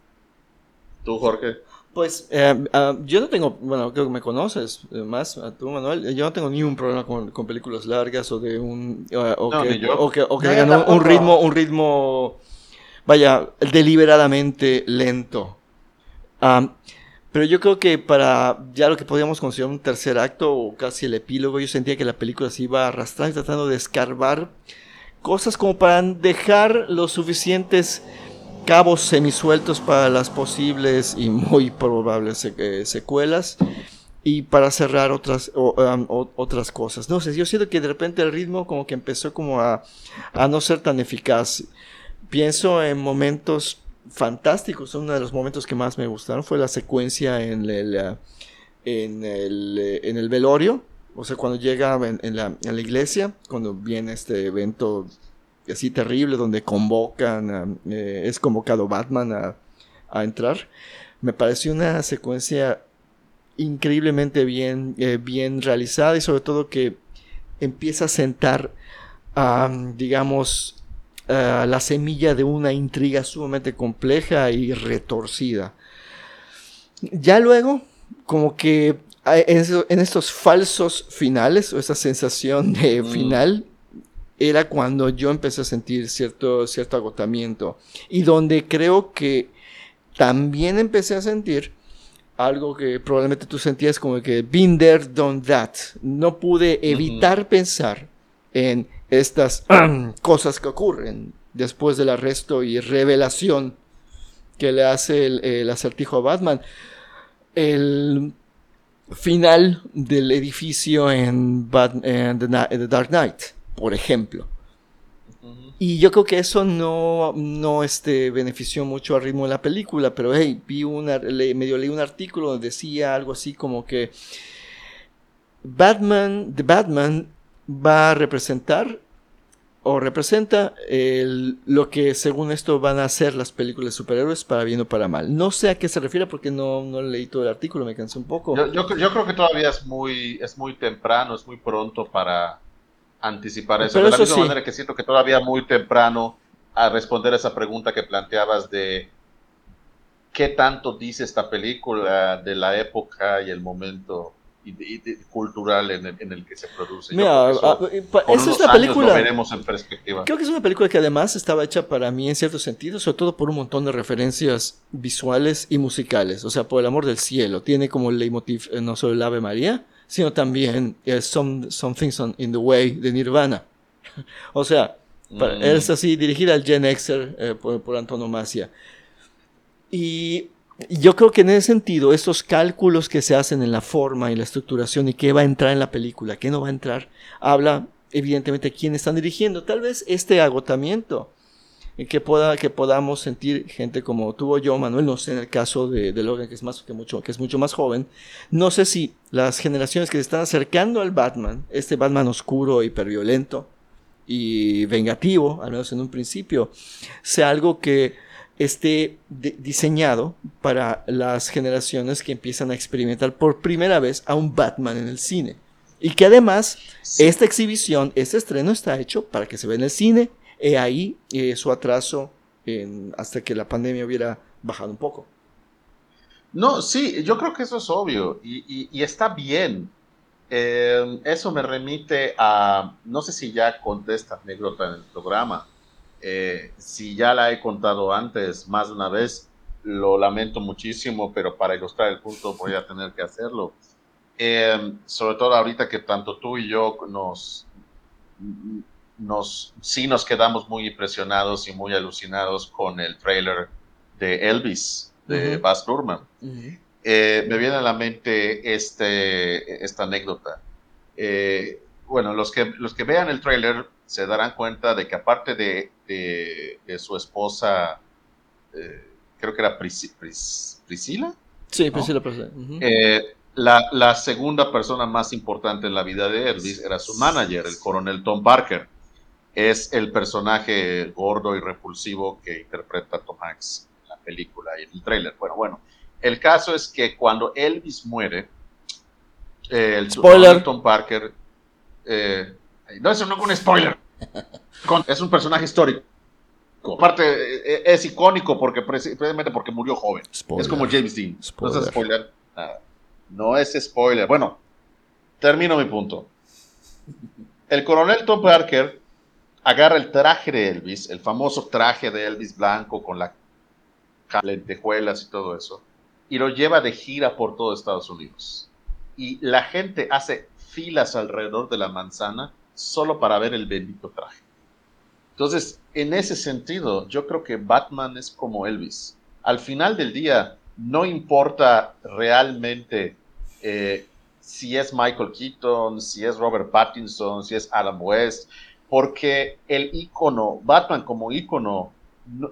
¿Tú, Jorge? Pues eh, ah, yo no tengo, bueno, creo que me conoces eh, más, a tú, Manuel. Yo no tengo ni un problema con, con películas largas o de un. o, que, o, que, o que, tengan un, ritmo, un ritmo, vaya, deliberadamente lento. pero yo creo que para ya lo que podríamos considerar un tercer acto o casi el epílogo, yo sentía que la película se iba arrastrando, tratando de escarbar cosas como para dejar los suficientes cabos semisueltos para las posibles y muy probables eh, secuelas y para cerrar otras, um, otras cosas. No sé, yo siento que de repente el ritmo como que empezó como a, a no ser tan eficaz. Pienso en momentos fantásticos. Uno de los momentos que más me gustaron fue la secuencia en el, uh, en el, eh, en el velorio. O sea, cuando llega en, la, en la iglesia, cuando viene este evento así terrible donde convocan, eh, es convocado Batman a, entrar. Me pareció una secuencia increíblemente bien, eh, bien realizada y sobre todo que empieza a sentar, digamos, la semilla de una intriga sumamente compleja y retorcida. Ya luego, como que en, estos falsos finales, o esa sensación de mm. final, era cuando yo empecé a sentir cierto, cierto agotamiento y donde creo que también empecé a sentir algo que probablemente tú sentías como que been there, done that. No pude evitar pensar en estas *clears throat* cosas que ocurren después del arresto y revelación que le hace el, acertijo a Batman. El final del edificio en, en The Dark Knight por ejemplo. Y yo creo que eso no, no este, benefició mucho al ritmo de la película, pero hey, vi una, medio leí un artículo donde decía algo así como que Batman, The Batman va a representar o representa lo que según esto van a ser las películas de superhéroes para bien o para mal. No sé a qué se refiere porque no, no leí todo el artículo, me cansé un poco. Yo, yo, yo creo que todavía es muy, es muy temprano, es muy pronto para anticipar eso. de la misma manera que siento que todavía muy temprano a responder esa pregunta que planteabas de qué tanto dice esta película de la época y el momento cultural en el, que se produce. Mira, ah, esa es una película. veremos en perspectiva. Creo que es una película que además estaba hecha para mí en cierto sentido, sobre todo por un montón de referencias visuales y musicales. O sea, por el amor del cielo. Tiene como leitmotiv eh, no solo el Ave María, sino también eh, some, Things in the Way de Nirvana. *laughs* o sea, mm. es así dirigida al Gen Xer eh, por, por, antonomasia. Y yo creo que en ese sentido, estos cálculos que se hacen en la forma y la estructuración y qué va a entrar en la película, qué no va a entrar, habla evidentemente quién están dirigiendo. Tal vez este agotamiento que, pueda, que podamos sentir gente como tuvo yo, Manuel, no sé, en el caso de, Logan, que es, más, que, mucho, que es mucho más joven, no sé si las generaciones que se están acercando al Batman, este Batman oscuro, hiperviolento y vengativo, al menos en un principio, sea algo que esté diseñado para las generaciones que empiezan a experimentar por primera vez a un Batman en el cine. Y que además esta exhibición, este estreno está hecho para que se vea en el cine He ahí eh, su atraso hasta que la pandemia hubiera bajado un poco. No, sí, yo creo que eso es obvio y, está bien. Eh, eso me remite a, no sé si ya conté esta anécdota en el programa, eh, si ya la he contado antes más de una vez, lo lamento muchísimo, pero para ilustrar el punto voy a tener que hacerlo. sobre todo ahorita que tanto tú y yo nos nos, sí nos quedamos muy impresionados y muy alucinados con el trailer de Elvis, de Baz Luhrmann. Eh, me viene a la mente este, esta anécdota. Eh, bueno, los que, los que vean el trailer se darán cuenta de que aparte de, de, su esposa, eh, creo que era Priscila. Sí, Priscila. Eh, la, la, segunda persona más importante en la vida de Elvis era su manager, el coronel Tom Parker. Es el personaje gordo y repulsivo que interpreta Tom Hanks en la película y en el trailer. Bueno, bueno, el caso es que cuando Elvis muere, eh, el spoiler. Tom Parker, eh, no, eso no es un spoiler, es un personaje histórico. Aparte, eh, es icónico porque precisamente porque murió joven. Es como James Dean. No es spoiler. Nada. No es spoiler. Bueno, termino mi punto. El coronel Tom Parker agarra el traje de Elvis, el famoso traje de Elvis blanco con las lentejuelas y todo eso, y lo lleva de gira por todo Estados Unidos. Y la gente hace filas alrededor de la manzana solo para ver el bendito traje. Entonces, en ese sentido, yo creo que Batman es como Elvis. Al final del día, no importa realmente eh, si es Michael Keaton, si es Robert Pattinson, si es Adam West, porque el icono, Batman como icono,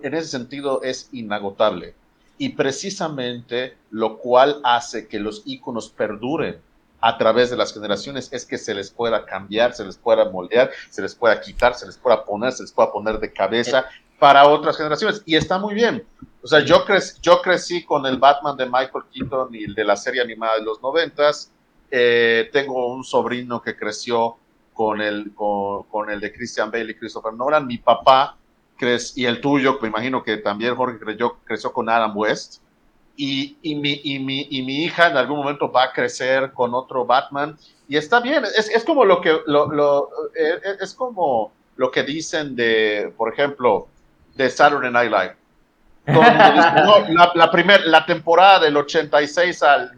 en ese sentido es inagotable. Y precisamente lo cual hace que los iconos perduren a través de las generaciones es que se les pueda cambiar, se les pueda moldear, se les pueda quitar, se les pueda poner, se les pueda poner de cabeza para otras generaciones. Y está muy bien. O sea, yo, yo crecí con el Batman de Michael Keaton y el de la serie animada de los noventas. Eh, tengo un sobrino que creció con el, con, el de Christian Bale y Christopher Nolan. Mi papá y el tuyo, me imagino que también Jorge creció, creció con Adam West. Y, y, mi, y, mi, y, mi, hija en algún momento va a crecer con otro Batman. Y está bien, es, es como lo que, lo, lo, eh, es como lo que dicen de, por ejemplo, de Saturday Night Live. *laughs* la, la, primer, la temporada del 86 al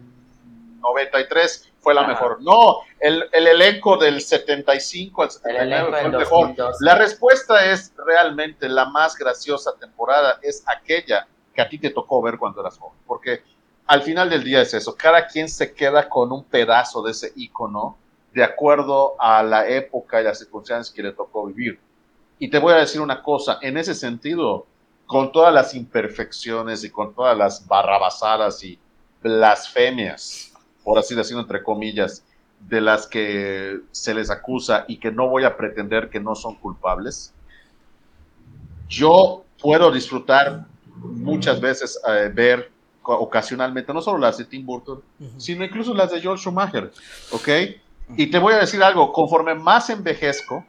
93 fue la mejor. No, el, el, elenco del 75 al 79 fue el mejor. La respuesta es realmente la más graciosa temporada, es aquella que a ti te tocó ver cuando eras joven. Porque al final del día es eso, cada quien se queda con un pedazo de ese icono de acuerdo a la época y las circunstancias que le tocó vivir. Y te voy a decir una cosa, en ese sentido, con todas las imperfecciones y con todas las barrabasadas y blasfemias, por así decirlo entre comillas, de las que se les acusa y que no voy a pretender que no son culpables, yo puedo disfrutar muchas veces eh, ver ocasionalmente, no solo las de Tim Burton, sino incluso las de George Schumacher, ¿ok? Y te voy a decir algo, conforme más envejezco,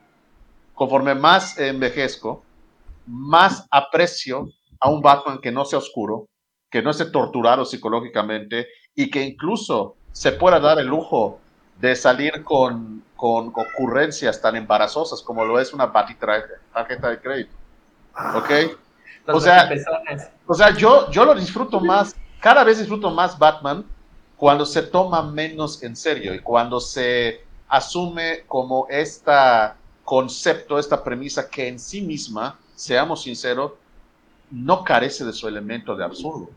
conforme más envejezco, más aprecio a un Batman que no sea oscuro, que no esté torturado psicológicamente y que incluso se pueda dar el lujo de salir con, con ocurrencias tan embarazosas como lo es una tarjeta de crédito. ¿Ok? O sea, o sea yo, yo lo disfruto más, cada vez disfruto más Batman cuando se toma menos en serio y cuando se asume como esta concepto, esta premisa que en sí misma, seamos sinceros, no carece de su elemento de absurdo.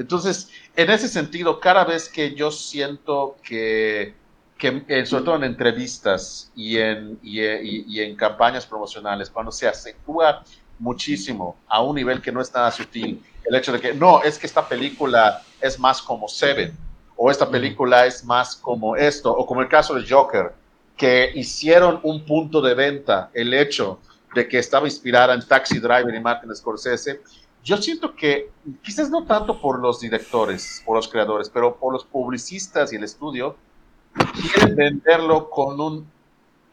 Entonces, en ese sentido, cada vez que yo siento que, que eh, sobre todo en entrevistas y en, y, y, en campañas promocionales, cuando se acentúa muchísimo a un nivel que no es nada sutil, el hecho de que no, es que esta película es más como Seven, o esta película es más como esto, o como el caso de Joker, que hicieron un punto de venta el hecho de que estaba inspirada en Taxi Driver y Martin Scorsese, yo siento que quizás no tanto por los directores, por los creadores, pero por los publicistas y el estudio, quieren venderlo con un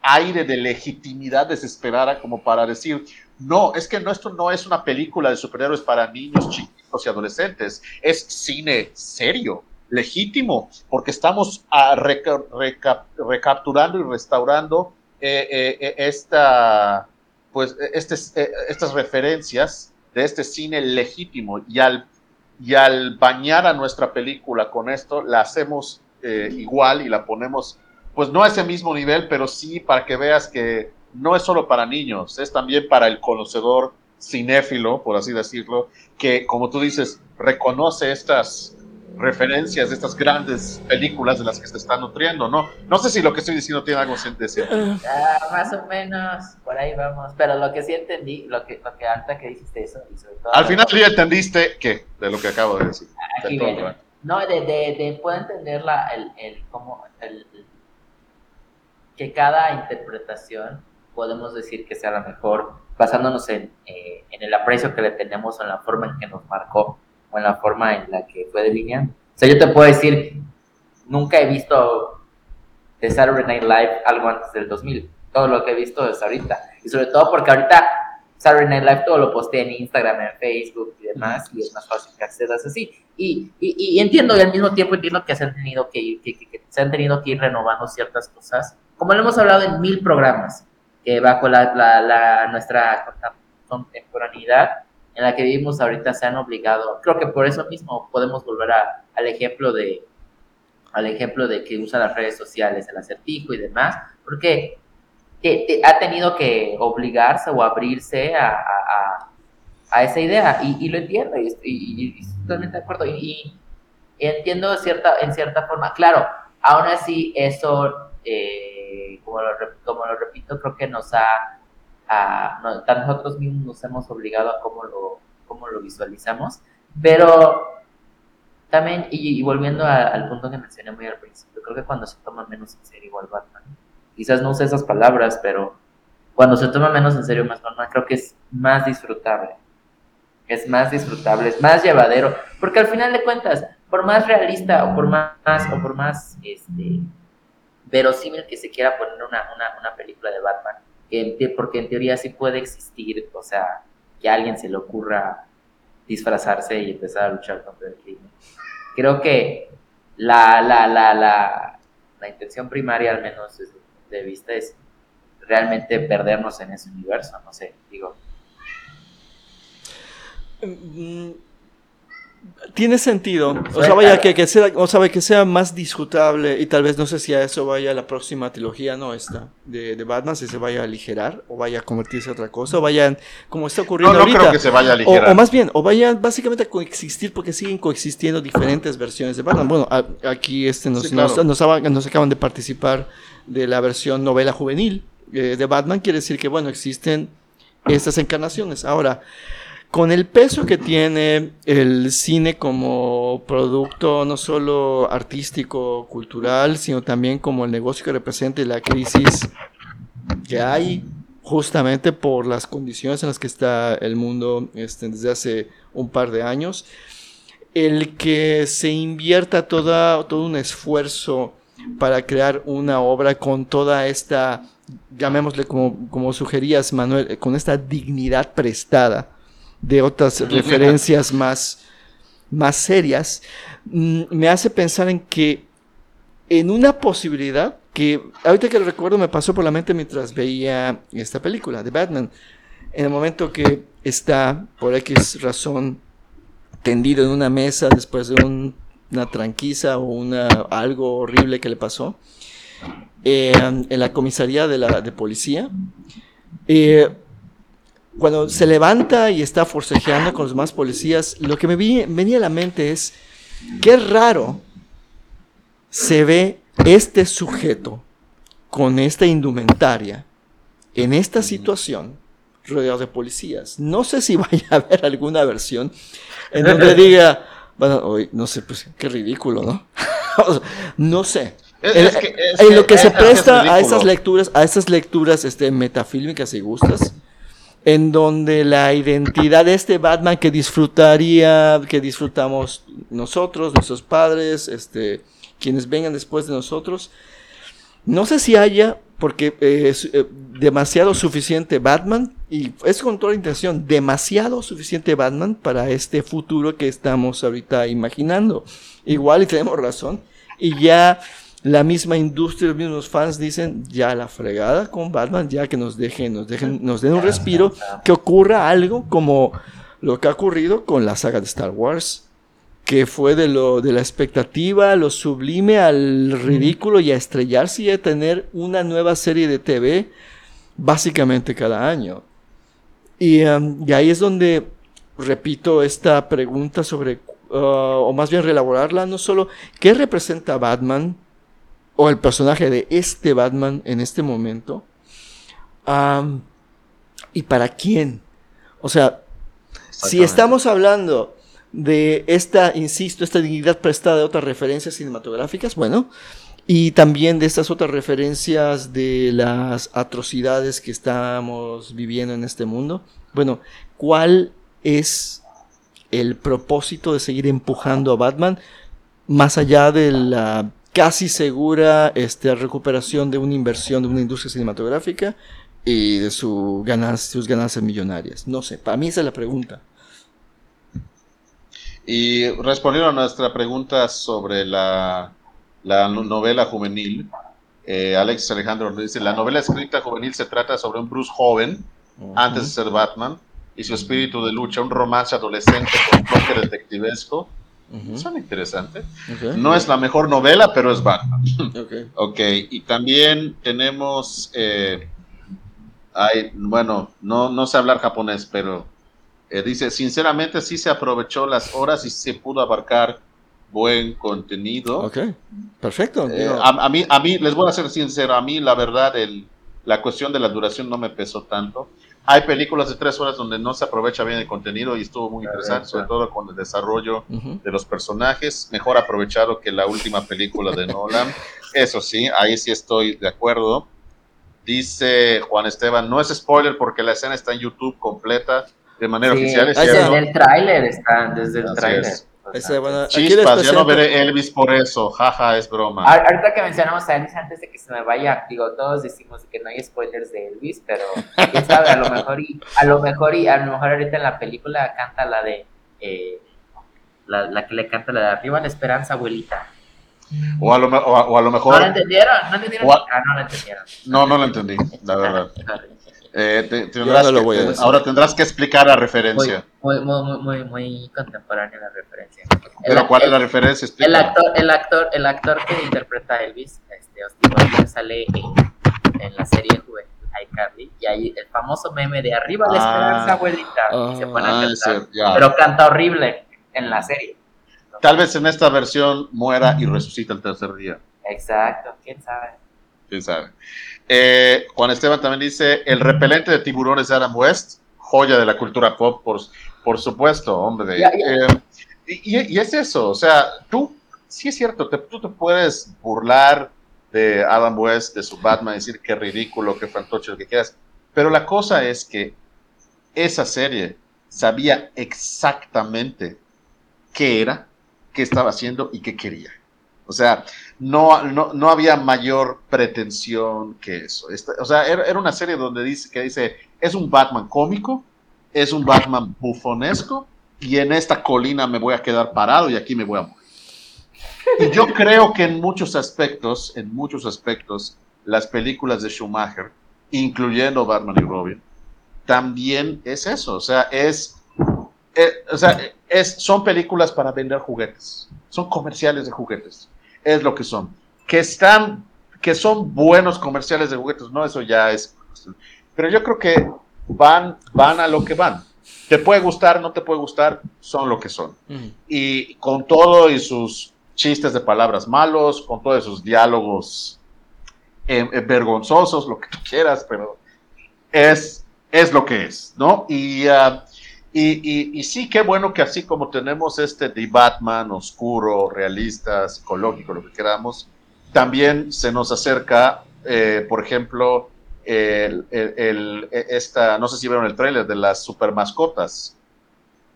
aire de legitimidad desesperada como para decir, no, es que esto no es una película de superhéroes para niños chiquitos y adolescentes, es cine serio, legítimo, porque estamos a recapturando y restaurando eh, eh, eh, esta, pues, este, estas referencias de este cine legítimo y al, y al bañar a nuestra película con esto, la hacemos igual y la ponemos, pues no a ese mismo nivel, pero sí para que veas que no es solo para niños, es también para el conocedor cinéfilo, por así decirlo, que como tú dices, reconoce estas referencias de estas grandes películas de las que se está nutriendo, ¿no? No sé si lo que estoy diciendo tiene algo de cierto. Ah, más o menos, por ahí vamos. Pero lo que sí entendí, lo que, lo que ahorita que dijiste eso, y sobre todo... Al final ya entendiste qué de lo que acabo de decir. Aquí De. No, de, de, de puedo entender la, el, el, cómo, el, que cada interpretación podemos decir que sea la mejor basándonos en, eh, en el aprecio que le tenemos o en la forma en que nos marcó en la forma en la que fue delineando. O sea, yo te puedo decir, nunca he visto de Saturday Night Live algo antes del 2000. Todo lo que he visto es ahorita. Y sobre todo porque ahorita Saturday Night Live todo lo postea en Instagram, en Facebook y demás, y es más fácil que accedas así. Y, y, y entiendo, y al mismo tiempo entiendo que se han tenido que ir, que, que- que se han tenido que ir renovando ciertas cosas, como lo hemos hablado en mil programas, que bajo la, la, la- nuestra contemporaneidad en la que vivimos ahorita se han obligado, creo que por eso mismo podemos volver a- al ejemplo de al ejemplo de que usa las redes sociales, el acertijo y demás, porque que te- ha tenido que obligarse o abrirse a, a- a- esa idea y, lo entiendo y, estoy- totalmente de acuerdo y, entiendo cierta, en cierta forma, claro, aún así eso, eh, como, lo, como lo repito, creo que nos ha, a, a nosotros mismos nos hemos obligado a cómo lo, cómo lo visualizamos, pero también, y, y volviendo a- al punto que mencioné muy al principio, creo que cuando se toma menos en serio igual Batman, quizás no use esas palabras, pero cuando se toma menos en serio más Batman, creo que es más disfrutable. Es más disfrutable, es más llevadero, porque al final de cuentas, por más realista o por más, o por más este, verosímil que se quiera poner una, una, una película de Batman, porque en teoría sí puede existir, o sea, que a alguien se le ocurra disfrazarse y empezar a luchar contra el crimen. Creo que la, la, la, la, la intención primaria, al menos desde mi punto de vista, es realmente perdernos en ese universo, no sé, digo. Tiene sentido. O sea, vaya que, que sea, o sea, que sea más disfrutable y tal vez no sé si a eso vaya la próxima trilogía, no esta, de, de Batman, si se vaya a aligerar o vaya a convertirse en otra cosa o vayan como está No, ocurriendo no ahorita. creo que se vaya a O, aligerar. o más bien, o vayan básicamente a coexistir porque siguen coexistiendo diferentes versiones de Batman. Bueno, a- aquí este nos, Sí, claro. nos, nos aba- nos acaban de participar de la versión novela juvenil eh, de Batman. Quiere decir que, bueno, existen estas encarnaciones. Ahora, con el peso que tiene el cine como producto no solo artístico, cultural, sino también como el negocio que representa y la crisis que hay justamente por las condiciones en las que está el mundo este, desde hace un par de años, el que se invierta toda, todo un esfuerzo para crear una obra con toda esta, llamémosle como, como sugerías Manuel, con esta dignidad prestada de otras referencias más, más serias, mm, me hace pensar en que en una posibilidad que ahorita que lo recuerdo me pasó por la mente mientras veía esta película de Batman, en el momento que está por X razón tendido en una mesa después de un- una tranquiza o una, algo horrible que le pasó eh, en la comisaría de la de policía. eh, cuando se levanta y está forcejeando con los demás policías, lo que me vi- venía a la mente es, qué raro se ve este sujeto con esta indumentaria en esta situación rodeado de policías. No sé si *laughs* vaya a haber alguna versión en donde *laughs* diga, bueno, hoy no sé, pues qué ridículo, ¿no? *laughs* No sé. Es- En- es que- es en que- lo que se que presta a esas lecturas, a esas lecturas este, metafílmicas y gustas, en donde la identidad de este Batman que disfrutaría, que disfrutamos nosotros, nuestros padres, este, quienes vengan después de nosotros, no sé si haya, porque eh, es eh, demasiado suficiente Batman, y es con toda la intención, demasiado suficiente Batman para este futuro que estamos ahorita imaginando. Igual y tenemos razón, y ya la misma industria, los mismos fans dicen, ya la fregada con Batman, ya que nos dejen, nos dejen, nos den un respiro, que ocurra algo como lo que ha ocurrido con la saga de Star Wars que fue de lo de la expectativa, lo sublime al ridículo y a estrellarse y a tener una nueva serie de TV básicamente cada año. Y, um, y ahí es donde repito esta pregunta sobre uh, o más bien reelaborarla, no solo qué representa Batman o el personaje de este Batman en este momento, y para quién. O sea, si estamos hablando de esta, insisto, esta dignidad prestada de otras referencias cinematográficas, bueno, y también de estas otras referencias de las atrocidades que estamos viviendo en este mundo, bueno, ¿cuál es el propósito de seguir empujando a Batman más allá de la casi segura este, recuperación de una inversión de una industria cinematográfica y de su ganancia, sus ganancias millonarias? No sé, para mí esa es la pregunta. Y respondiendo a nuestra pregunta sobre la, la no- novela juvenil, eh, Alex Alejandro nos dice, la novela escrita juvenil se trata sobre un Bruce joven, antes de ser Batman, y su espíritu de lucha, un romance adolescente con toque detectivesco. Ujú, Suena interesante. ok, No es la mejor novela, pero es Batman. *laughs* ok. Ok, y también tenemos, eh, ay, bueno, no, no sé hablar japonés, pero eh, dice, sinceramente sí se aprovechó las horas y se pudo abarcar buen contenido. Ok, perfecto. Eh, a, a mí, a mí, les voy a ser sincero, a mí la verdad, el, la cuestión de la duración no me pesó tanto. Hay películas de tres horas donde no se aprovecha bien el contenido y estuvo muy interesante, sobre todo con el desarrollo de los personajes, mejor aprovechado que la última película de Nolan. Eso sí, ahí sí estoy de acuerdo. Dice Juan Esteban, no es spoiler porque la escena está en YouTube completa de manera Sí, oficial, es Ahí cierto. desde el tráiler está, desde el tráiler. Es. Ese, bueno, Chispas, ya no veré Elvis por eso, jaja, es broma. A- Ahorita que mencionamos a Elvis, antes de que se me vaya, digo, todos decimos que no hay spoilers de Elvis, pero *laughs* quién sabe, a lo mejor y a lo mejor y a lo mejor ahorita en la película canta la de eh, la, la que le canta la de arriba la esperanza, abuelita. O a lo, me- o a, o a lo ¿No mejor, la entendieron? ¿No entendieron? O a- Ah, no la entendieron. no, no lo entendí, la verdad. Eh, te- tendrás no lo que- voy a decir. ahora tendrás que explicar la referencia. muy, muy, muy, muy, muy contemporánea la referencia. Pero El- ¿cuál es la referencia? El actor, el actor, el actor que interpreta a Elvis, este Austin Butler, sale en, en la serie juvenil iCarly y ahí el famoso meme de arriba la Ah. esperanza, abuelita, y se pone a Ah, cantar, pero canta horrible en la serie. Tal vez en esta versión muera y resucita el tercer día. Exacto, quién sabe. quién sabe. Eh, Juan Esteban también dice, el repelente de tiburones de Adam West, joya de la cultura pop, por, por supuesto, hombre. Eh, y, y es eso, o sea, tú, sí es cierto, te- tú te puedes burlar de Adam West, de su Batman, decir qué ridículo, qué fantoche, lo que quieras, pero la cosa es que esa serie sabía exactamente qué era, qué estaba haciendo y qué quería. O sea, no, no, no había mayor pretensión que eso. Esta- o sea, era, era una serie donde dice que dice, es un Batman cómico, es un Batman bufonesco, y en esta colina me voy a quedar parado y aquí me voy a morir. Y yo creo que en muchos aspectos, en muchos aspectos, las películas de Schumacher, incluyendo Batman y Robin, también es eso. O sea, es, eh, o sea, es, son películas para vender juguetes. Son comerciales de juguetes. Es lo que son. Que están, que son buenos comerciales de juguetes, no, eso ya es. Pero yo creo que van, van a lo que van. Te puede gustar, no te puede gustar, son lo que son y con todo y sus chistes de palabras malos, con todos sus diálogos eh, eh, vergonzosos, lo que tú quieras, pero es, es lo que es, ¿no? Y, ah, y, y- y sí, qué bueno que así como tenemos este de Batman oscuro, realista, psicológico, lo que queramos, también se nos acerca, eh, por ejemplo, el, el- el- esta, no sé si vieron el tráiler de las super mascotas,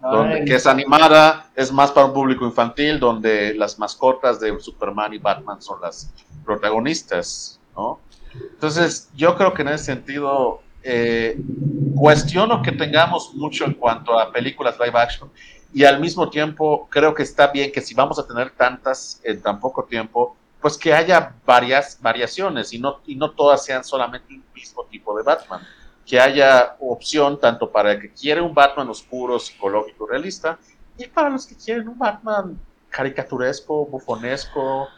donde, que es animada, es más para un público infantil, donde las mascotas de Superman y Batman son las protagonistas, ¿no? Entonces, yo creo que en ese sentido, eh, cuestiono que tengamos mucho en cuanto a películas live action y al mismo tiempo creo que está bien que si vamos a tener tantas en tan poco tiempo, pues que haya varias variaciones y no, y no todas sean solamente un mismo tipo de Batman. Que haya opción tanto para el que quiere un Batman oscuro, psicológico, realista, y para los que quieren un Batman caricaturesco, bufonesco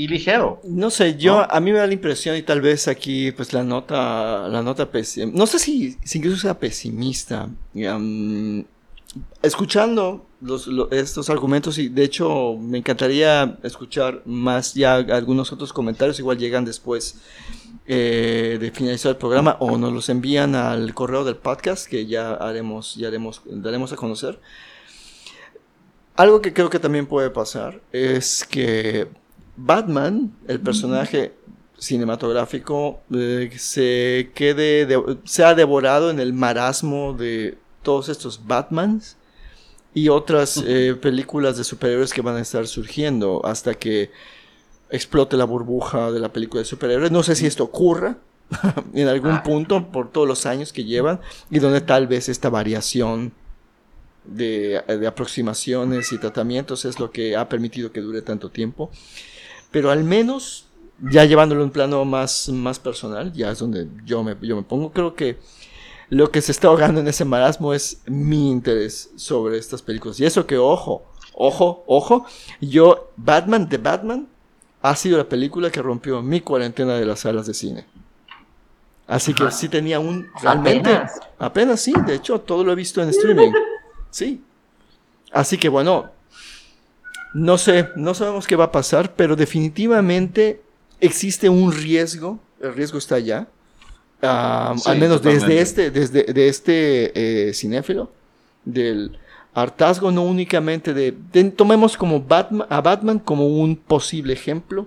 y ligero. No sé, yo ¿No? a mí me da la impresión y tal vez aquí pues la nota la nota pesimista, no sé si, si incluso sea pesimista. um, escuchando los, estos argumentos y de hecho me encantaría escuchar más ya algunos otros comentarios, igual llegan después eh, de finalizar el programa o nos los envían al correo del podcast que ya haremos, ya haremos, daremos a conocer. Algo que creo que también puede pasar es que Batman, el personaje cinematográfico, eh, se quede, de- sea devorado en el marasmo de todos estos Batmans y otras *laughs* eh, películas de superhéroes que van a estar surgiendo hasta que explote la burbuja de la película de superhéroes. No sé si esto ocurra *laughs* en algún punto por todos los años que llevan y donde tal vez esta variación de, de aproximaciones y tratamientos es lo que ha permitido que dure tanto tiempo. Pero al menos, ya llevándolo a un plano más, más personal, ya es donde yo me, yo me pongo, creo que lo que se está ahogando en ese marasmo es mi interés sobre estas películas. Y eso que, ojo, ojo, ojo, yo, Batman de Batman ha sido la película que rompió mi cuarentena de las salas de cine. Así que sí tenía un... Realmente, Apenas. apenas sí, de hecho, todo lo he visto en streaming. *laughs* Sí. Así que bueno, no sé, no sabemos qué va a pasar, pero definitivamente existe un riesgo, el riesgo está allá, Sí, al menos desde este, desde de este eh, cinéfilo, del hartazgo no únicamente de, de- tomemos como Batman, a Batman como un posible ejemplo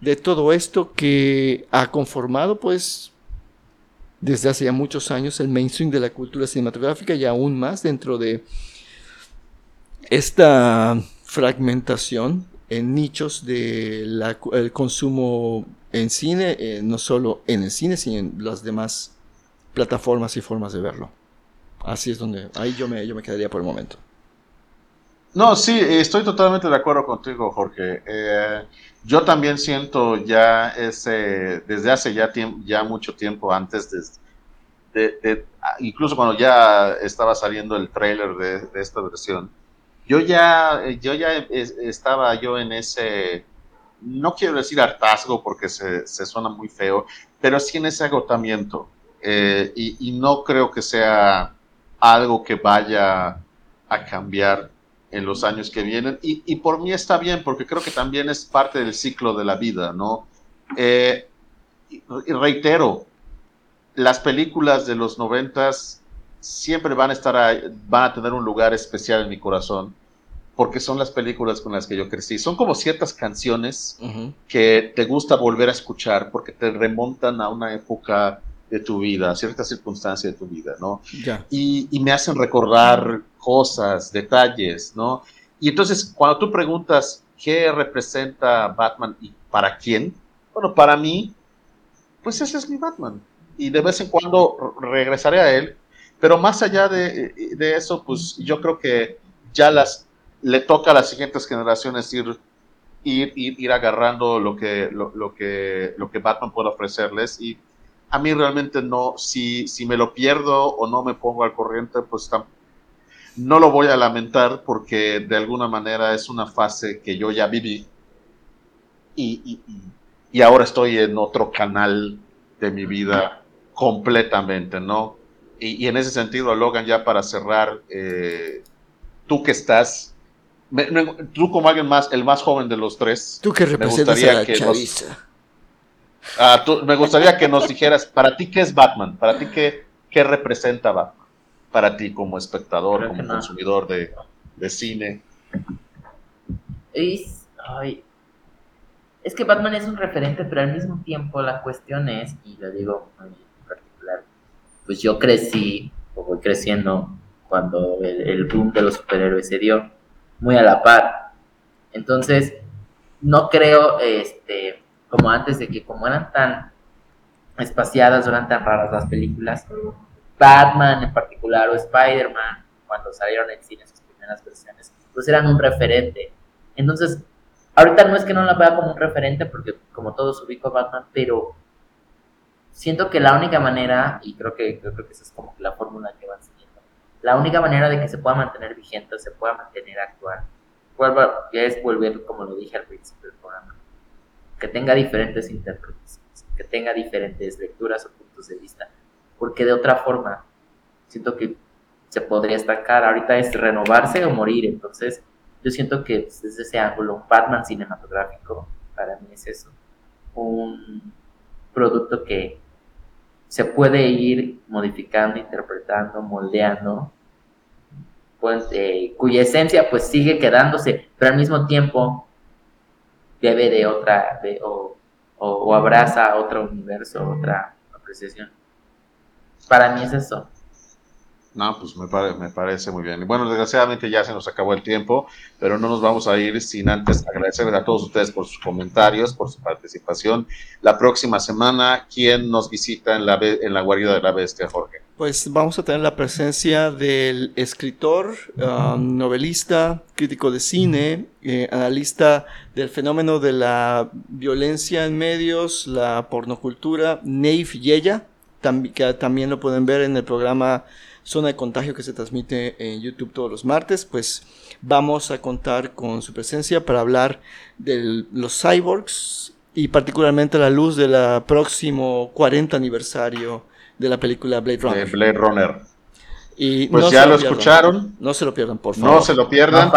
de todo esto que ha conformado pues desde hace ya muchos años el mainstream de la cultura cinematográfica y aún más dentro de esta fragmentación en nichos del consumo en cine, eh, no solo en el cine, sino en las demás plataformas y formas de verlo. Así es donde, ahí yo me, yo me quedaría por el momento. No, sí, estoy totalmente de acuerdo contigo, Jorge. Eh, yo también siento ya ese, desde hace ya, tiemp- ya mucho tiempo antes, de, de- de- incluso cuando ya estaba saliendo el trailer de, de esta versión, yo ya, yo ya es- estaba yo en ese, no quiero decir hartazgo porque se, suena muy feo, pero sí en ese agotamiento. Eh, y, no creo que sea algo que vaya a cambiar en los años que vienen. Y, por mí está bien, porque creo que también es parte del ciclo de la vida, ¿no? Eh, reitero, las películas de los noventas siempre van a estar van a tener un lugar especial en mi corazón, porque son las películas con las que yo crecí. Son como ciertas canciones que te gusta volver a escuchar porque te remontan a una época de tu vida, a cierta circunstancia de tu vida, ¿no? Ya. y, y me hacen recordar cosas, detalles, ¿no? Y entonces, cuando tú preguntas qué representa Batman y para quién, bueno, para mí, pues ese es mi Batman. Y de vez en cuando regresaré a él, pero más allá de, de eso, pues yo creo que ya las le toca a las siguientes generaciones ir, ir, ir, ir agarrando lo que, lo, lo que, lo que Batman puede ofrecerles y a mí realmente no, si, si me lo pierdo o no me pongo al corriente, pues no lo voy a lamentar porque de alguna manera es una fase que yo ya viví y- y- y ahora estoy en otro canal de mi vida completamente, ¿no? Y, y en ese sentido, Logan, ya para cerrar, eh, tú que estás, me- me- tú como alguien más, el más joven de los tres, Tú que me representas gustaría a la que nos- chaviza. Ah, tú- me gustaría que nos dijeras, para ti, ¿qué es Batman? ¿Para ti qué, qué representa Batman? Para ti como espectador, Creo como no. consumidor de, de cine. Es, ay, es que Batman es un referente, pero al mismo tiempo la cuestión es, y lo digo pues yo crecí, o voy creciendo, cuando el, boom de los superhéroes se dio, muy a la par. Entonces, no creo, este, como antes de que como eran tan espaciadas eran tan raras las películas, Batman en particular o Spider-Man, cuando salieron en cine sus primeras versiones, pues eran un referente. Entonces, ahorita no es que no la vea como un referente, porque como todos ubico a Batman, pero siento que la única manera, y creo que, creo que esa es como la fórmula que van siguiendo, la única manera de que se pueda mantener vigente, se pueda mantener actual, ya es volver, como lo dije al principio del programa, que tenga diferentes interpretaciones, que tenga diferentes lecturas o puntos de vista, porque de otra forma, siento que se podría destacar. Ahorita es renovarse o morir. Entonces, yo siento que desde ese ángulo, un Batman cinematográfico, para mí es eso. Un producto que se puede ir modificando, interpretando, moldeando, pues, eh, cuya esencia pues sigue quedándose, pero al mismo tiempo debe de otra, o, o, abraza otro universo, otra apreciación. Para mí es eso. No, pues me, me parece muy bien. Bueno, desgraciadamente ya se nos acabó el tiempo, pero no nos vamos a ir sin antes agradecerles a todos ustedes por sus comentarios, por su participación. La próxima semana, ¿quién nos visita en la, en la guarida de la bestia, Jorge? Pues vamos a tener la presencia del escritor, um, novelista, crítico de cine, eh, analista del fenómeno de la violencia en medios, la pornocultura, Neif Yeya, que también lo pueden ver en el programa Zona de Contagio que se transmite en YouTube todos los martes, pues vamos a contar con su presencia para hablar de los cyborgs y particularmente a la luz del próximo 40 aniversario de la película Blade Runner. Blade Runner. Y pues ya lo, escucharon. No se lo pierdan, por favor. No se lo pierdan.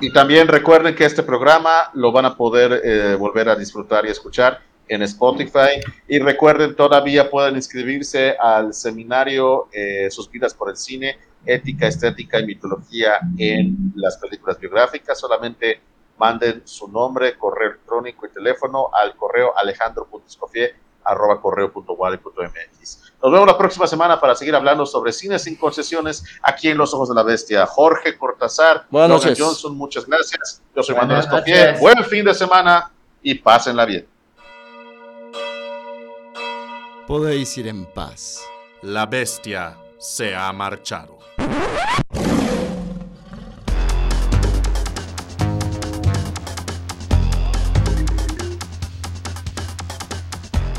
y también recuerden que este programa lo van a poder eh, volver a disfrutar y escuchar en Spotify. Y recuerden, todavía pueden inscribirse al seminario eh, Suspiras por el Cine, Ética, Estética y Mitología en las películas biográficas. Solamente manden su nombre, correo electrónico y teléfono al correo alejandro.escofie arroba correo.wally.mx. Nos vemos la próxima semana para seguir hablando sobre cine sin concesiones aquí en Los Ojos de la Bestia. Jorge Cortázar, Buenas noches. Johnson, muchas gracias. Yo soy Manuel Escofier. Buen fin de semana y pásenla bien. Podéis ir en paz. La bestia se ha marchado.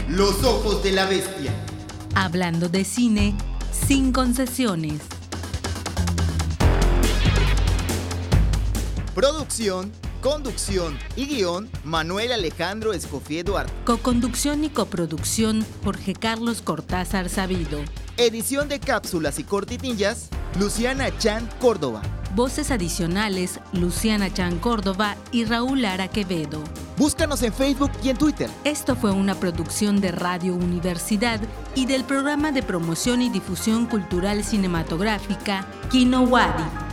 Los ojos de la bestia. Hablando de cine sin concesiones. Producción Conducción y guion, Manuel Alejandro Escofié Duarte. Coconducción y coproducción, Jorge Carlos Cortázar Sabido. Edición de cápsulas y cortitillas, Luciana Chan Córdoba. Voces adicionales, Luciana Chan Córdoba y Raúl Lara Quevedo. Búscanos en Facebook y en Twitter. Esto fue una producción de Radio Universidad y del programa de promoción y difusión cultural cinematográfica Kino Wadi.